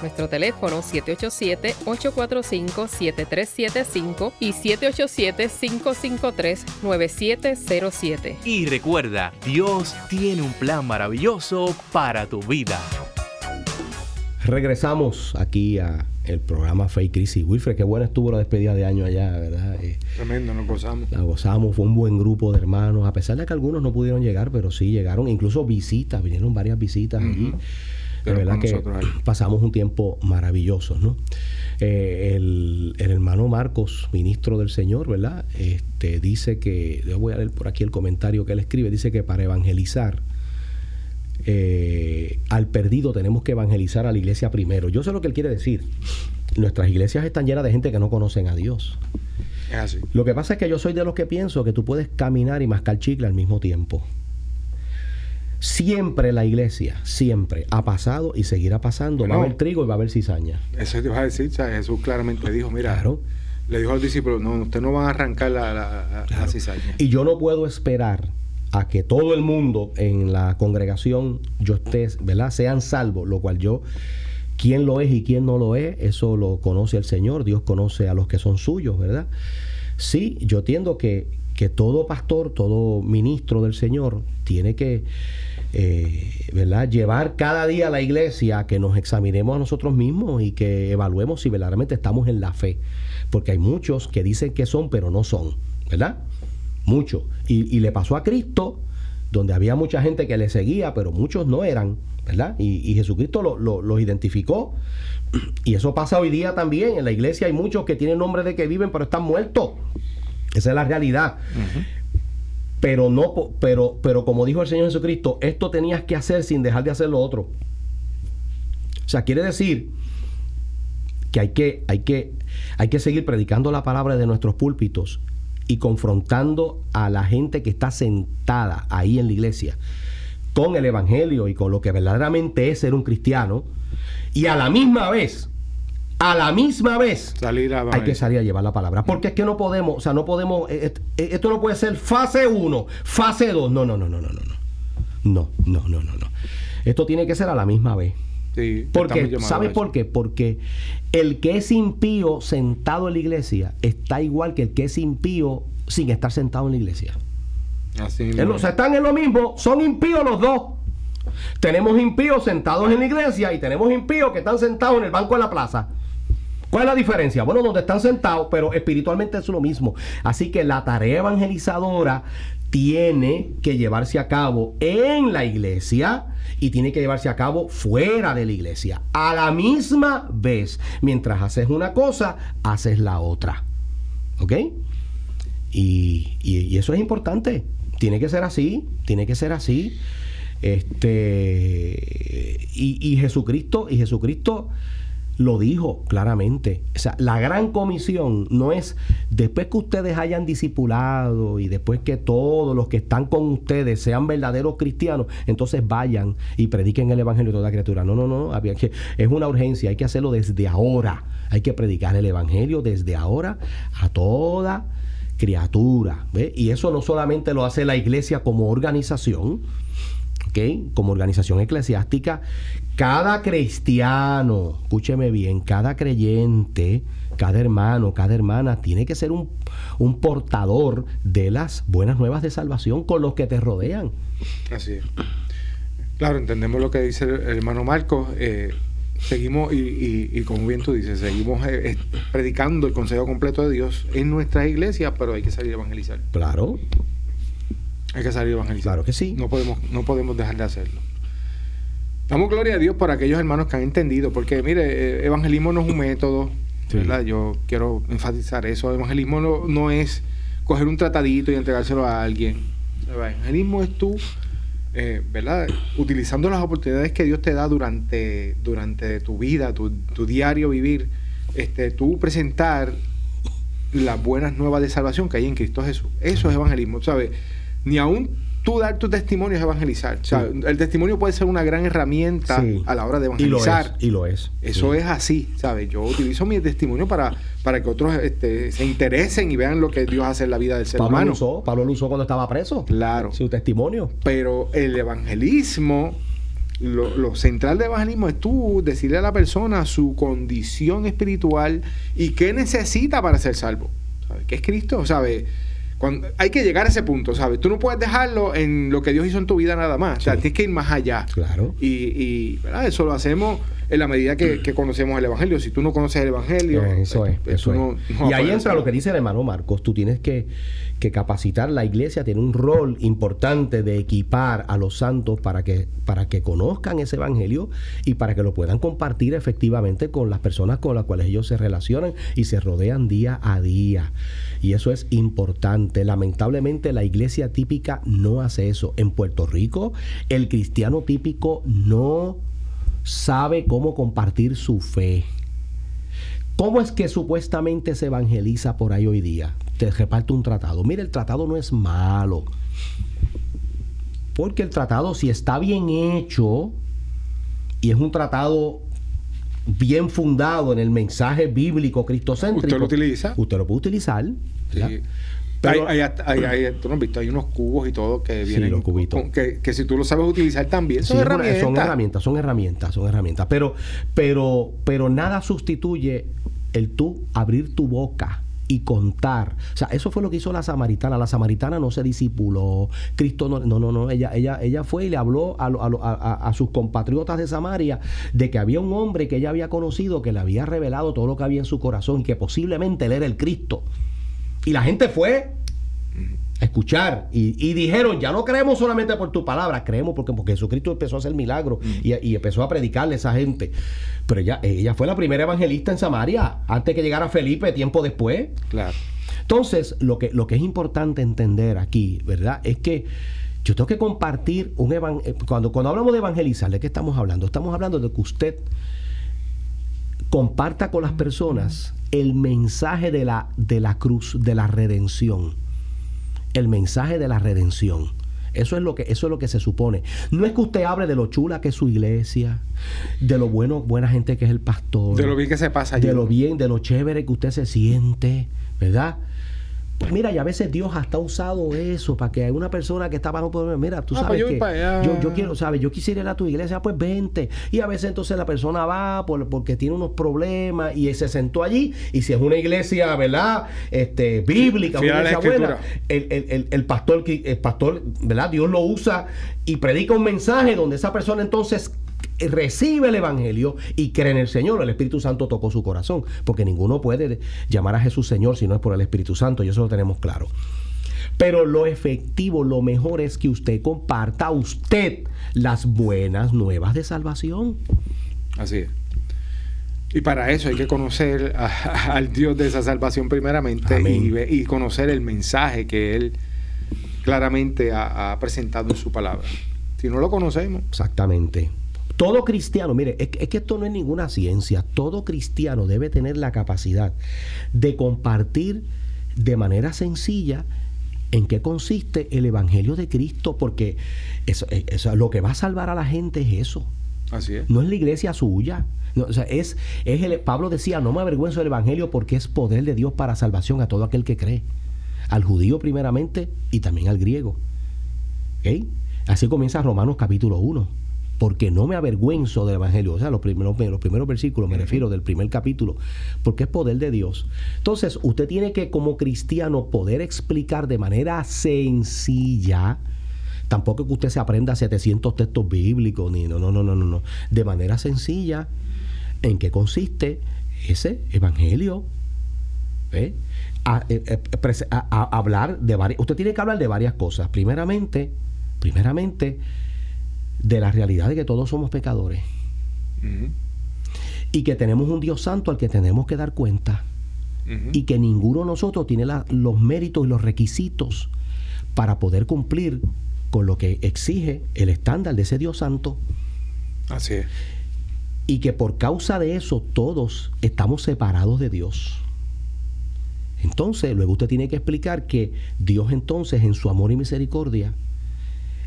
Speaker 3: Nuestro teléfono 787-845-7375 y 787-553-9707.
Speaker 4: Y recuerda, Dios tiene un plan maravilloso para tu vida.
Speaker 1: Regresamos aquí a el programa Fake Crisis. Wilfred, qué buena estuvo la despedida de año allá, ¿verdad?
Speaker 2: Eh, Tremendo, nos gozamos.
Speaker 1: La gozamos, fue un buen grupo de hermanos, a pesar de que algunos no pudieron llegar, pero sí llegaron, incluso visitas, vinieron varias visitas allí. De verdad que pasamos un tiempo maravilloso, ¿no? Eh, el, hermano Marcos, ministro del Señor, ¿verdad? Este, dice que, yo voy a leer por aquí el comentario que él escribe, dice que para evangelizar eh, al perdido tenemos que evangelizar a la iglesia primero. Yo sé lo que él quiere decir. Nuestras iglesias están llenas de gente que no conocen a Dios. Lo que pasa es que yo soy de los que pienso que tú puedes caminar y mascar chicle al mismo tiempo. Siempre la iglesia, siempre ha pasado y seguirá pasando. va a haber trigo y va a haber cizaña.
Speaker 2: Eso te iba a decir, Jesús claramente dijo, mira, le dijo al discípulo, no, usted no va a arrancar la, cizaña.
Speaker 1: Y yo no puedo esperar a que todo el mundo en la congregación yo esté, ¿verdad? Sean salvos, lo cual yo, quién lo es y quién no lo es, eso lo conoce el Señor, Dios conoce a los que son suyos, ¿verdad? Sí, yo entiendo que, que todo pastor, todo ministro del Señor tiene que eh, ¿verdad? Llevar cada día a la iglesia que nos examinemos a nosotros mismos y que evaluemos si verdaderamente estamos en la fe. Porque hay muchos que dicen que son, pero no son, ¿verdad? Muchos. Y, le pasó a Cristo, donde había mucha gente que le seguía, pero muchos no eran, ¿verdad? Y, Jesucristo los identificó. Y eso pasa hoy día también. En la iglesia hay muchos que tienen nombre de que viven, pero están muertos. Esa es la realidad pero no pero pero como dijo el Señor Jesucristo, esto tenías que hacer sin dejar de hacer lo otro. O sea, quiere decir que hay que hay que hay que seguir predicando la palabra de nuestros púlpitos y confrontando a la gente que está sentada ahí en la iglesia con el evangelio y con lo que verdaderamente es ser un cristiano y a la misma vez a la misma vez hay que salir a llevar la palabra. Porque es que no podemos, o sea, no podemos, eh, eh, esto no puede ser fase 1, fase 2. No, no, no, no, no, no. No, no, no, no, no. Esto tiene que ser a la misma vez. Sí, porque, ¿sabes por qué? Porque el que es impío sentado en la iglesia está igual que el que es impío sin estar sentado en la iglesia. Así o sea, están en lo mismo, son impíos los dos. Tenemos impíos sentados en la iglesia y tenemos impíos que están sentados en el banco de la plaza. ¿Cuál es la diferencia? Bueno, donde están sentados, pero espiritualmente es lo mismo. Así que la tarea evangelizadora tiene que llevarse a cabo en la iglesia y tiene que llevarse a cabo fuera de la iglesia. A la misma vez, mientras haces una cosa, haces la otra. ¿Ok? Y, eso es importante. Tiene que ser así, tiene que ser así. Este, y, y Jesucristo, y Jesucristo lo dijo claramente. O sea, la gran comisión no es después que ustedes hayan discipulado y después que todos los que están con ustedes sean verdaderos cristianos, entonces vayan y prediquen el evangelio a toda criatura. No, no, no, es una urgencia, hay que hacerlo desde ahora. Hay que predicar el evangelio desde ahora a toda criatura. Y eso no solamente lo hace la iglesia como organización, como organización eclesiástica, cada cristiano, escúcheme bien, cada creyente, cada hermano, cada hermana, tiene que ser un, portador de las buenas nuevas de salvación con los que te rodean.
Speaker 2: Así es. Claro, entendemos lo que dice el hermano Marcos. Eh, seguimos, y, como bien tú dices, seguimos eh, predicando el consejo completo de Dios en nuestras iglesias, pero hay que salir a evangelizar.
Speaker 1: Claro.
Speaker 2: Hay que salir a evangelizar.
Speaker 1: Claro que sí.
Speaker 2: No podemos, no podemos dejar de hacerlo. Damos gloria a Dios por aquellos hermanos que han entendido, porque mire, eh, evangelismo no es un método, ¿verdad? Yo quiero enfatizar eso. Evangelismo no, no, es coger un tratadito y entregárselo a alguien. Evangelismo es tú, eh, ¿verdad? Utilizando las oportunidades que Dios te da durante, durante tu vida, tu, tu diario vivir, este, tú presentar las buenas nuevas de salvación que hay en Cristo Jesús. Eso es evangelismo, ¿sabes? ni aún tú dar tu testimonio es evangelizar. O sea, el testimonio puede ser una gran herramienta a la hora de evangelizar.
Speaker 1: Y lo es.
Speaker 2: Eso es así, ¿sabes? Yo utilizo mi testimonio para, para que otros este, se interesen y vean lo que Dios hace en la vida del ser
Speaker 1: Pablo
Speaker 2: humano.
Speaker 1: Lo usó, Pablo lo usó cuando estaba preso.
Speaker 2: Claro.
Speaker 1: Su testimonio.
Speaker 2: Pero el evangelismo, lo, lo central del evangelismo es tú decirle a la persona su condición espiritual y qué necesita para ser salvo. ¿Sabes? ¿Qué es Cristo? ¿Sabes? Hay que llegar a ese punto, ¿sabes? Tú no puedes dejarlo en lo que Dios hizo en tu vida nada más. O sea, tienes que ir más allá.
Speaker 1: Claro.
Speaker 2: Y, y eso lo hacemos en la medida que, conocemos el Evangelio. Si tú no conoces el Evangelio,
Speaker 1: eso es. Eso y ahí entra lo que dice el hermano Marcos. Tú tienes que, que, capacitar. La iglesia tiene un rol importante de equipar a los santos para que, para que conozcan ese Evangelio y para que lo puedan compartir efectivamente con las personas con las cuales ellos se relacionan y se rodean día a día. Y eso es importante. Lamentablemente la iglesia típica no hace eso. En Puerto Rico el cristiano típico no sabe cómo compartir su fe. ¿Cómo es que supuestamente se evangeliza por ahí hoy día? Te reparte un tratado. Mire, el tratado no es malo. Porque el tratado, si está bien hecho y es un tratado bien fundado en el mensaje bíblico cristocéntrico.
Speaker 2: ¿Usted lo utiliza?
Speaker 1: Usted lo puede utilizar.
Speaker 2: Pero, hay, hay, tú no has visto, hay unos cubos y todo que vienen.
Speaker 1: los cubitos.
Speaker 2: que, que, si tú lo sabes utilizar también son herramientas.
Speaker 1: Son herramientas, son herramientas, son herramientas. Pero, pero, pero nada sustituye el tú abrir tu boca y contar. O sea, eso fue lo que hizo la samaritana. La samaritana no se disipuló. Cristo no, no, no, no. Ella, ella, ella fue y le habló a, a, a, sus compatriotas de Samaria de que había un hombre que ella había conocido que le había revelado todo lo que había en su corazón que posiblemente él era el Cristo. Y la gente fue a escuchar y, dijeron, ya no creemos solamente por tu palabra, creemos porque, porque Jesucristo empezó a hacer milagros y, empezó a predicarle a esa gente. Pero ella, ella fue la primera evangelista en Samaria, antes que llegara Felipe, tiempo después.
Speaker 2: Claro.
Speaker 1: Entonces, lo que, lo que es importante entender aquí, ¿verdad? Es que yo tengo que compartir un evangelio. Eh, cuando, cuando hablamos de evangelizar, ¿de qué estamos hablando? Estamos hablando de que usted comparta con las personas el mensaje de la, de la cruz, de la redención. El mensaje de la redención. Eso es lo que eso es lo que se supone. No es que usted hable de lo chula que es su iglesia, de lo bueno, buena gente que es el pastor,
Speaker 2: de lo bien que se pasa allí.
Speaker 1: de lo bien, de lo chévere que usted se siente, ¿verdad? Mira, y a veces Dios hasta ha usado eso para que una persona que está bajo poder, mira, tú ah, pues sabes que yo, yo, quiero, sabes, yo quisiera ir a tu iglesia, pues vente. Y a veces entonces la persona va por, porque tiene unos problemas y se sentó allí. Y si es una iglesia, ¿verdad? Este, bíblica, una iglesia buena, el, el, el, pastor, el pastor, ¿verdad? Dios lo usa y predica un mensaje donde esa persona entonces recibe el Evangelio y cree en el Señor. El Espíritu Santo tocó su corazón, porque ninguno puede llamar a Jesús Señor si no es por el Espíritu Santo, y eso lo tenemos claro. Pero lo efectivo, lo mejor es que usted comparta a usted las buenas nuevas de salvación.
Speaker 2: Así es. Y para eso hay que conocer al Dios de esa salvación primeramente y, conocer el mensaje que Él claramente ha presentado en su palabra. Si no lo conocemos.
Speaker 1: Exactamente. Todo cristiano, mire, es, que esto no es ninguna ciencia, todo cristiano debe tener la capacidad de compartir de manera sencilla en qué consiste el Evangelio de Cristo, porque eso, eso, lo que va a salvar a la gente es eso.
Speaker 2: Así es.
Speaker 1: No es la iglesia suya. o sea, es, es el, Pablo decía, no me avergüenzo del Evangelio porque es poder de Dios para salvación a todo aquel que cree. Al judío primeramente y también al griego. Así comienza Romanos capítulo 1 porque no me avergüenzo del Evangelio. O sea, los primeros, los primeros versículos, me refiero del primer capítulo, porque es poder de Dios. Entonces, usted tiene que como cristiano poder explicar de manera sencilla, tampoco que usted se aprenda 700 textos bíblicos, ni no, no, no, no, no, no, de manera sencilla, en qué consiste ese Evangelio. ¿eh? A, eh, eh, hablar de varias, usted tiene que hablar de varias cosas. Primeramente, primeramente, de la realidad de que todos somos pecadores. Y que tenemos un Dios santo al que tenemos que dar cuenta. Y que ninguno de nosotros tiene los méritos y los requisitos para poder cumplir con lo que exige el estándar de ese Dios santo.
Speaker 2: Así es.
Speaker 1: Y que por causa de eso todos estamos separados de Dios. Entonces, luego usted tiene que explicar que Dios entonces en su amor y misericordia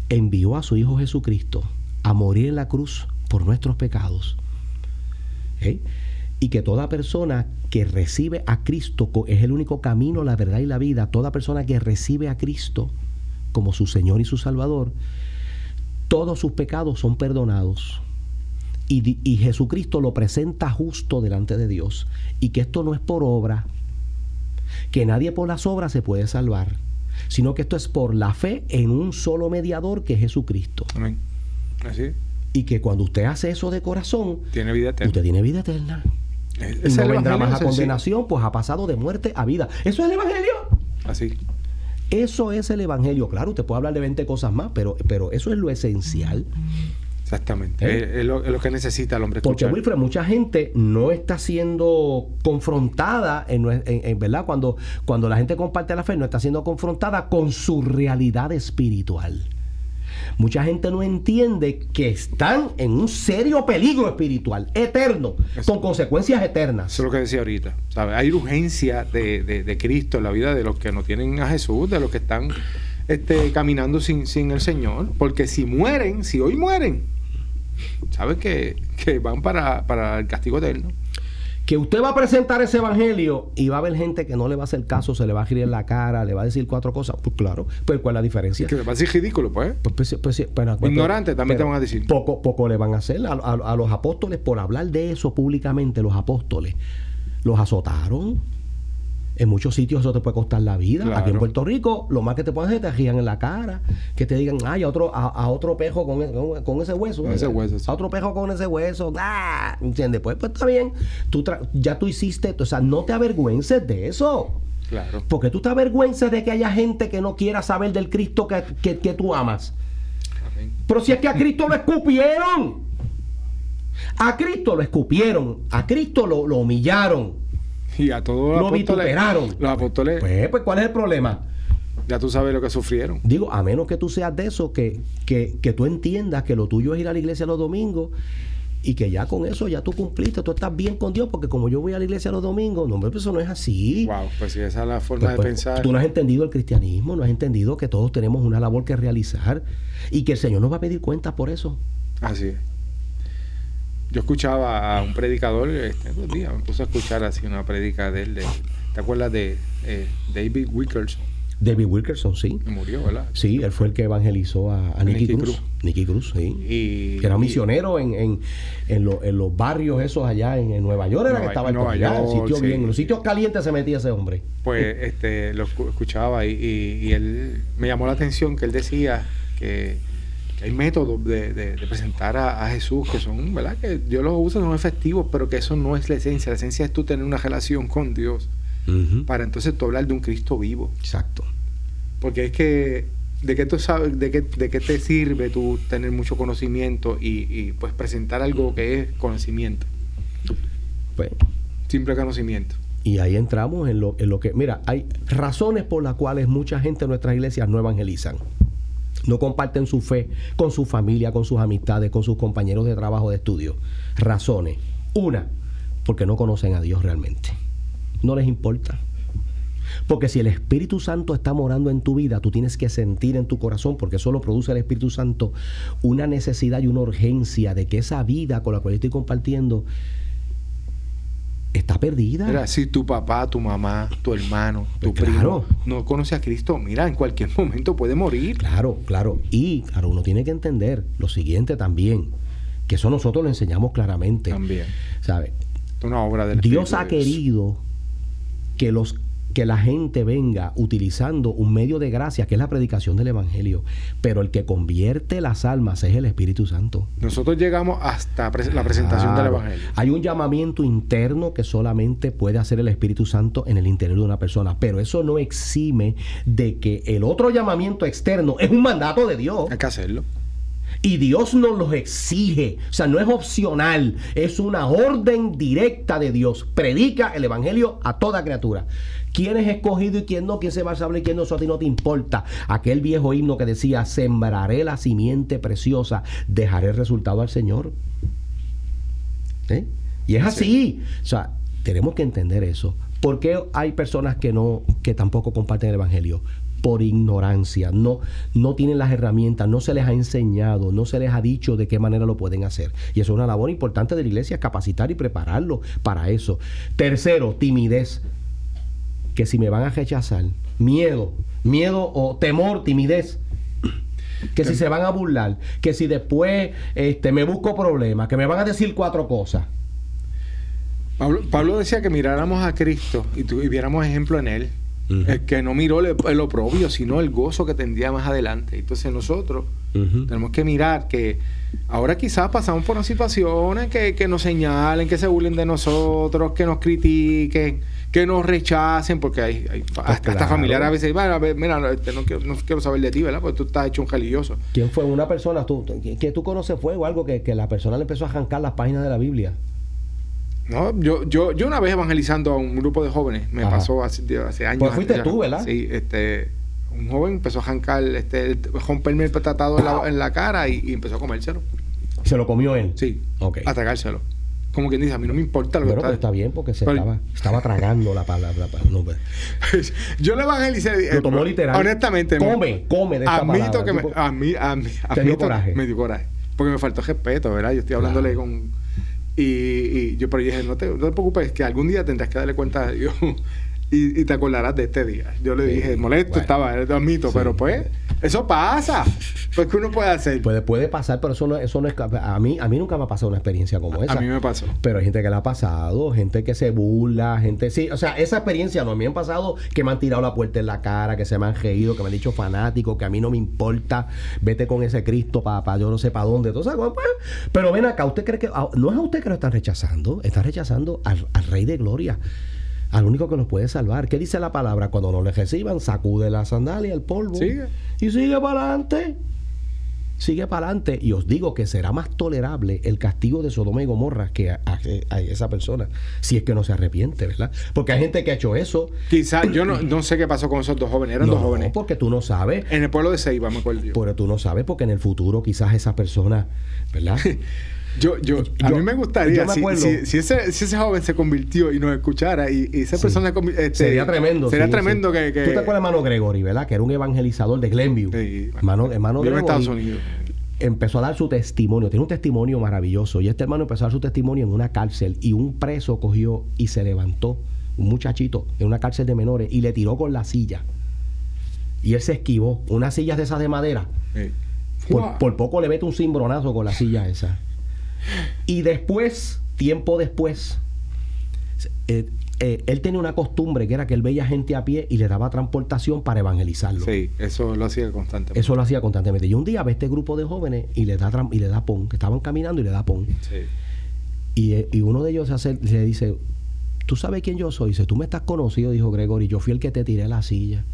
Speaker 1: envió a su Hijo Jesucristo a morir en la cruz por nuestros pecados. ¿eh? Y que toda persona que recibe a Cristo es el único camino, la verdad y la vida. Toda persona que recibe a Cristo como su Señor y su Salvador, todos sus pecados son perdonados. Y, y, Jesucristo lo presenta justo delante de Dios. Y que esto no es por obra, que nadie por las obras se puede salvar sino que esto es por la fe en un solo mediador que es Jesucristo.
Speaker 2: Amén. Así.
Speaker 1: Y que cuando usted hace eso de corazón,
Speaker 2: tiene vida eterna.
Speaker 1: Usted tiene vida eterna. y no vendrá más a condenación, pues ha pasado de muerte a vida. Eso es el Evangelio.
Speaker 2: Así.
Speaker 1: Eso es el Evangelio. Claro, usted puede hablar de 20 cosas más, pero, pero eso es lo esencial.
Speaker 2: Exactamente. ¿Eh? Es, lo, que necesita el hombre.
Speaker 1: Porque Wilfred, mucha gente no está siendo confrontada, en, ¿verdad? Cuando, cuando la gente comparte la fe, no está siendo confrontada con su realidad espiritual. Mucha gente no entiende que están en un serio peligro espiritual, eterno, con consecuencias eternas.
Speaker 2: Eso es lo que decía ahorita. Hay urgencia de, de, Cristo en la vida de los que no tienen a Jesús, de los que están este, caminando sin, sin el Señor. Porque si mueren, si hoy mueren, saben que, van para, el castigo eterno.
Speaker 1: Que usted va a presentar ese evangelio y va a haber gente que no le va a hacer caso, se le va a girar en la cara, le va a decir cuatro cosas. Pues claro, pues ¿cuál es la diferencia?
Speaker 2: Que le va a decir ridículo, pues. pues, pues, pues Ignorante también te van a decir.
Speaker 1: Poco, poco le van a hacer a los apóstoles por hablar de eso públicamente, los apóstoles. Los azotaron en muchos sitios eso te puede costar la vida. Aquí en Puerto Rico, lo más que te pueden hacer es te giran en la cara, que te digan, ay, a otro, a, otro pejo con, con, ese hueso.
Speaker 2: ese hueso
Speaker 1: A otro pejo con ese hueso. ¡Ah! ¿Entiendes? Pues, pues está bien. Tú ya tú hiciste, o sea, no te avergüences de eso.
Speaker 2: Claro.
Speaker 1: Porque tú te avergüences de que haya gente que no quiera saber del Cristo que, que, tú amas. Pero si es que a Cristo lo escupieron. A Cristo lo escupieron. A Cristo lo, lo humillaron.
Speaker 2: Y a todos
Speaker 1: los apóstoles.
Speaker 2: Los apóstoles.
Speaker 1: Pues, pues, ¿cuál es el problema?
Speaker 2: Ya tú sabes lo que sufrieron.
Speaker 1: Digo, a menos que tú seas de eso, que, que, que tú entiendas que lo tuyo es ir a la iglesia los domingos y que ya con eso ya tú cumpliste, tú estás bien con Dios, porque como yo voy a la iglesia los domingos, no, pues eso no es así.
Speaker 2: Wow, pues si esa es la forma pues, de pensar.
Speaker 1: Tú no has entendido el cristianismo, no has entendido que todos tenemos una labor que realizar y que el Señor nos va a pedir cuentas por eso.
Speaker 2: Así es. Yo escuchaba a un predicador este día, me puse a escuchar así una predica de él. ¿Te acuerdas de eh, David Wilkerson?
Speaker 1: David Wilkerson, sí.
Speaker 2: Murió, ¿verdad?
Speaker 1: Sí, él fue el que evangelizó a, Nicky, Cruz. Nicky Cruz, sí. Y, que era misionero en, en, en, los barrios esos allá en, Nueva York, era que estaba en Nueva York, sitio bien. En los sitios calientes se metía ese hombre.
Speaker 2: Pues este, lo escuchaba y, y, él me llamó la atención que él decía que, hay métodos de, presentar a, Jesús que son, ¿verdad? Que Dios los usa, son efectivos, pero que eso no es la esencia. La esencia es tú tener una relación con Dios. Para entonces tú hablar de un Cristo vivo.
Speaker 1: Exacto.
Speaker 2: Porque es que, ¿de qué, tú sabes, de qué, de qué te sirve tú tener mucho conocimiento y, pues presentar algo que es conocimiento? Pues, Simple conocimiento.
Speaker 1: Y ahí entramos en lo, en lo que, mira, hay razones por las cuales mucha gente en nuestras iglesias no evangelizan. No comparten su fe con su familia, con sus amistades, con sus compañeros de trabajo, de estudio. Razones. Una, porque no conocen a Dios realmente. No les importa. Porque si el Espíritu Santo está morando en tu vida, tú tienes que sentir en tu corazón, porque solo produce el Espíritu Santo, una necesidad y una urgencia de que esa vida con la cual estoy compartiendo está perdida.
Speaker 2: Mira, si tu papá, tu mamá, tu hermano, tu pues primo no conoce a Cristo, mira, en cualquier momento puede morir.
Speaker 1: Claro, claro. Y claro, uno tiene que entender lo siguiente también, que eso nosotros lo enseñamos claramente.
Speaker 2: También.
Speaker 1: ¿Sabe?
Speaker 2: Una obra del
Speaker 1: Dios ha querido que los que la gente venga utilizando un medio de gracia que es la predicación del Evangelio, pero el que convierte las almas es el Espíritu Santo.
Speaker 2: Nosotros llegamos hasta la presentación del Evangelio.
Speaker 1: Hay un llamamiento interno que solamente puede hacer el Espíritu Santo en el interior de una persona, pero eso no exime de que el otro llamamiento externo es un mandato de Dios.
Speaker 2: Hay que hacerlo.
Speaker 1: Y Dios nos los exige. O sea, no es opcional. Es una orden directa de Dios. Predica el Evangelio a toda criatura quién es escogido y quién no, quién se va a saber y quién no, eso a ti no te importa. Aquel viejo himno que decía, sembraré la simiente preciosa, dejaré el resultado al Señor. ¿Eh? Y es así. O sea, tenemos que entender eso. ¿Por qué hay personas que no, que tampoco comparten el Evangelio? por ignorancia, no, no tienen las herramientas, no se les ha enseñado, no se les ha dicho de qué manera lo pueden hacer. Y eso es una labor importante de la iglesia, capacitar y prepararlo para eso. Tercero, timidez que si me van a rechazar, miedo, miedo o temor, timidez, que si se van a burlar, que si después este, me busco problemas, que me van a decir cuatro cosas.
Speaker 2: Pablo, decía que miráramos a Cristo y, viéramos ejemplo en Él. que no miró el, oprobio, sino el gozo que tendría más adelante. Entonces nosotros tenemos que mirar que ahora quizás pasamos por unas situaciones que, que nos señalen, que se burlen de nosotros, que nos critiquen que nos rechacen, porque hay, hay pues hasta, familiares a veces, bueno, mira, este, no, quiero, no, quiero, saber de ti, ¿verdad? Porque tú estás hecho un religioso.
Speaker 1: ¿Quién fue una persona tú, que tú conoces fue o algo que, que la persona le empezó a arrancar las páginas de la Biblia?
Speaker 2: No, yo, yo, yo una vez evangelizando a un grupo de jóvenes, me pasó hace, hace años.
Speaker 1: Pues fuiste tú, ¿verdad?
Speaker 2: Sí, este, un joven empezó a arrancar, este, romperme el tratado en la, en la cara y, y, empezó a comérselo.
Speaker 1: ¿Se lo comió él?
Speaker 2: Sí. Ok. A tragárselo como quien dice, a mí no me importa
Speaker 1: lo que está. Pero está bien porque se estaba, estaba tragando la palabra. No,
Speaker 2: pues. yo le evangelicé.
Speaker 1: Lo tomó literal.
Speaker 2: Honestamente.
Speaker 1: Come, come de esta
Speaker 2: admito que me, a mí, a mí,
Speaker 1: te dio coraje.
Speaker 2: Me dio coraje. Porque me faltó respeto, ¿verdad? Yo estoy hablándole con. Y, y, yo, pero yo dije, no te, no te preocupes, que algún día tendrás que darle cuenta a Dios y, te acordarás de este día. Yo le dije, molesto estaba, lo admito, pero pues, eso pasa. Pues, ¿qué uno puede hacer?
Speaker 1: Puede, puede pasar, pero eso no, eso no es. A mí, a mí nunca me ha pasado una experiencia como esa.
Speaker 2: A mí me pasó.
Speaker 1: Pero hay gente que la ha pasado, gente que se burla, gente. Sí, o sea, esa experiencia no. A mí me han pasado que me han tirado la puerta en la cara, que se me han reído, que me han dicho fanático, que a mí no me importa. Vete con ese Cristo para yo no sé para dónde. Pues, pero ven acá, ¿usted cree que. Ah, no es a usted que lo están rechazando, están rechazando al, al Rey de Gloria al único que nos puede salvar. ¿Qué dice la palabra? Cuando no le reciban, sacude la sandalia, el polvo.
Speaker 2: Sigue.
Speaker 1: Y sigue para adelante. Sigue para adelante. Y os digo que será más tolerable el castigo de Sodoma y Gomorra que a, esa persona, si es que no se arrepiente, ¿verdad? Porque hay gente que ha hecho eso.
Speaker 2: Quizás, yo no, sé qué pasó con esos dos jóvenes, eran dos jóvenes.
Speaker 1: porque tú no sabes.
Speaker 2: En el pueblo de Ceiba, me acuerdo
Speaker 1: yo. Pero tú no sabes porque en el futuro quizás esa persona, ¿verdad?
Speaker 2: Yo, yo, a mí me gustaría, si, si, ese, si, ese, joven se convirtió y nos escuchara y, esa persona... Este,
Speaker 1: sería tremendo.
Speaker 2: Sería tremendo que, que,
Speaker 1: Tú te acuerdas de hermano Gregory, ¿verdad? Que era un evangelizador de Glenview. Hermano, hermano
Speaker 2: Gregory. Estados Unidos.
Speaker 1: empezó a dar su testimonio, tiene un testimonio maravilloso, y este hermano empezó a dar su testimonio en una cárcel y un preso cogió y se levantó, un muchachito, en una cárcel de menores, y le tiró con la silla. Y él se esquivó, unas sillas de esas de madera. Por, poco le mete un cimbronazo con la silla esa. Y después, tiempo después, eh, eh, él tenía una costumbre que era que él veía gente a pie y le daba transportación para evangelizarlo.
Speaker 2: Sí, eso lo hacía constantemente.
Speaker 1: Eso lo hacía constantemente. Y un día ve este grupo de jóvenes y le da, y le da pon, que estaban caminando y le da pon. Sí. Y, eh, y, uno de ellos se hace, le dice, ¿tú sabes quién yo soy? Dice, tú me estás conocido, dijo Gregory, yo fui el que te tiré la silla.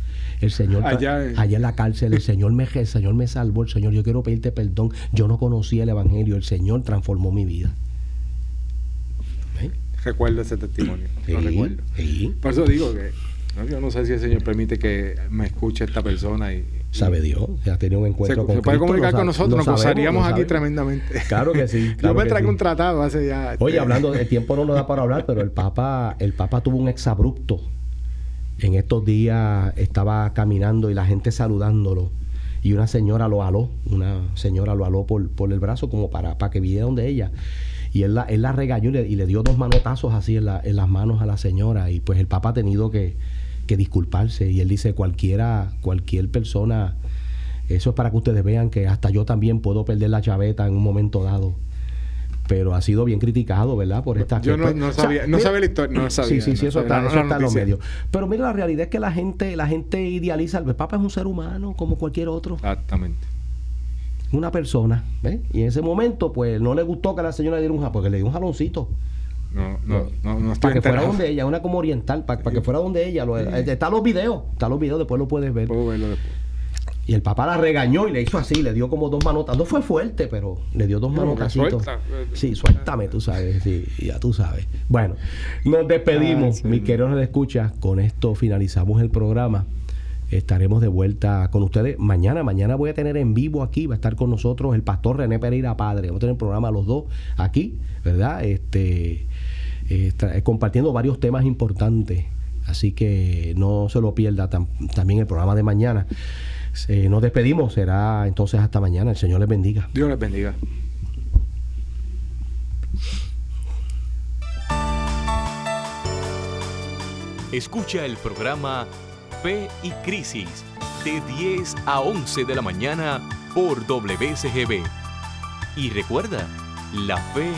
Speaker 1: El Señor, allá, en la cárcel, el Señor me, el Señor me salvó, el Señor, yo quiero pedirte perdón. Yo no conocía el Evangelio, el Señor transformó mi vida.
Speaker 2: Recuerdo ese testimonio. lo recuerdo. Por eso digo que yo no sé si el Señor permite que me escuche esta persona y,
Speaker 1: Sabe Dios, ha tenido un encuentro
Speaker 2: se, con Se puede comunicar con nosotros, nos gozaríamos aquí tremendamente.
Speaker 1: Claro que sí.
Speaker 2: yo me traje un tratado hace ya.
Speaker 1: Oye, hablando, el tiempo no nos da para hablar, pero el Papa, el Papa tuvo un exabrupto en estos días estaba caminando y la gente saludándolo. Y una señora lo aló, una señora lo aló por, por el brazo como para, para que viera donde ella. Y él la, él la regañó y le, dio dos manotazos así en, la, en, las manos a la señora. Y pues el Papa ha tenido que, que disculparse. Y él dice, cualquiera, cualquier persona, eso es para que ustedes vean que hasta yo también puedo perder la chaveta en un momento dado pero ha sido bien criticado, ¿verdad? Por esta
Speaker 2: Yo no, no sabía, no sabía la historia, no sabía.
Speaker 1: Sí, sí, sí, eso, está, eso está en los medios. Pero mira, la realidad es que la gente, la gente idealiza, el Papa es un ser humano como cualquier otro.
Speaker 2: Exactamente.
Speaker 1: Una persona, ¿ves? Y en ese momento, pues, no le gustó que la señora le diera un jalón, porque le dio un jaloncito.
Speaker 2: No, no, no, no
Speaker 1: Para que fuera donde ella, una como oriental, para, que fuera donde ella. Lo, Está los videos, está los videos, después lo puedes ver.
Speaker 2: Puedo verlo después.
Speaker 1: Y el papá la regañó y le hizo así, le dio como dos manotas. No fue fuerte, pero le dio dos manotas. Sí, suéltame, tú sabes. Sí, ya tú sabes. Bueno, nos despedimos, mi querido nos escucha. Con esto finalizamos el programa. Estaremos de vuelta con ustedes mañana. Mañana voy a tener en vivo aquí, va a estar con nosotros el pastor René Pereira Padre. Vamos a tener el programa los dos aquí, ¿verdad? Este, eh, compartiendo varios temas importantes. Así que no se lo pierda también el programa de mañana. Eh, nos despedimos, será entonces hasta mañana. El Señor les bendiga.
Speaker 2: Dios les bendiga.
Speaker 4: Escucha el programa Fe y Crisis de 10 a 11 de la mañana por WCGB. Y recuerda, la fe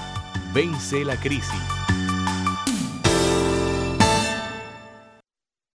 Speaker 4: vence la crisis.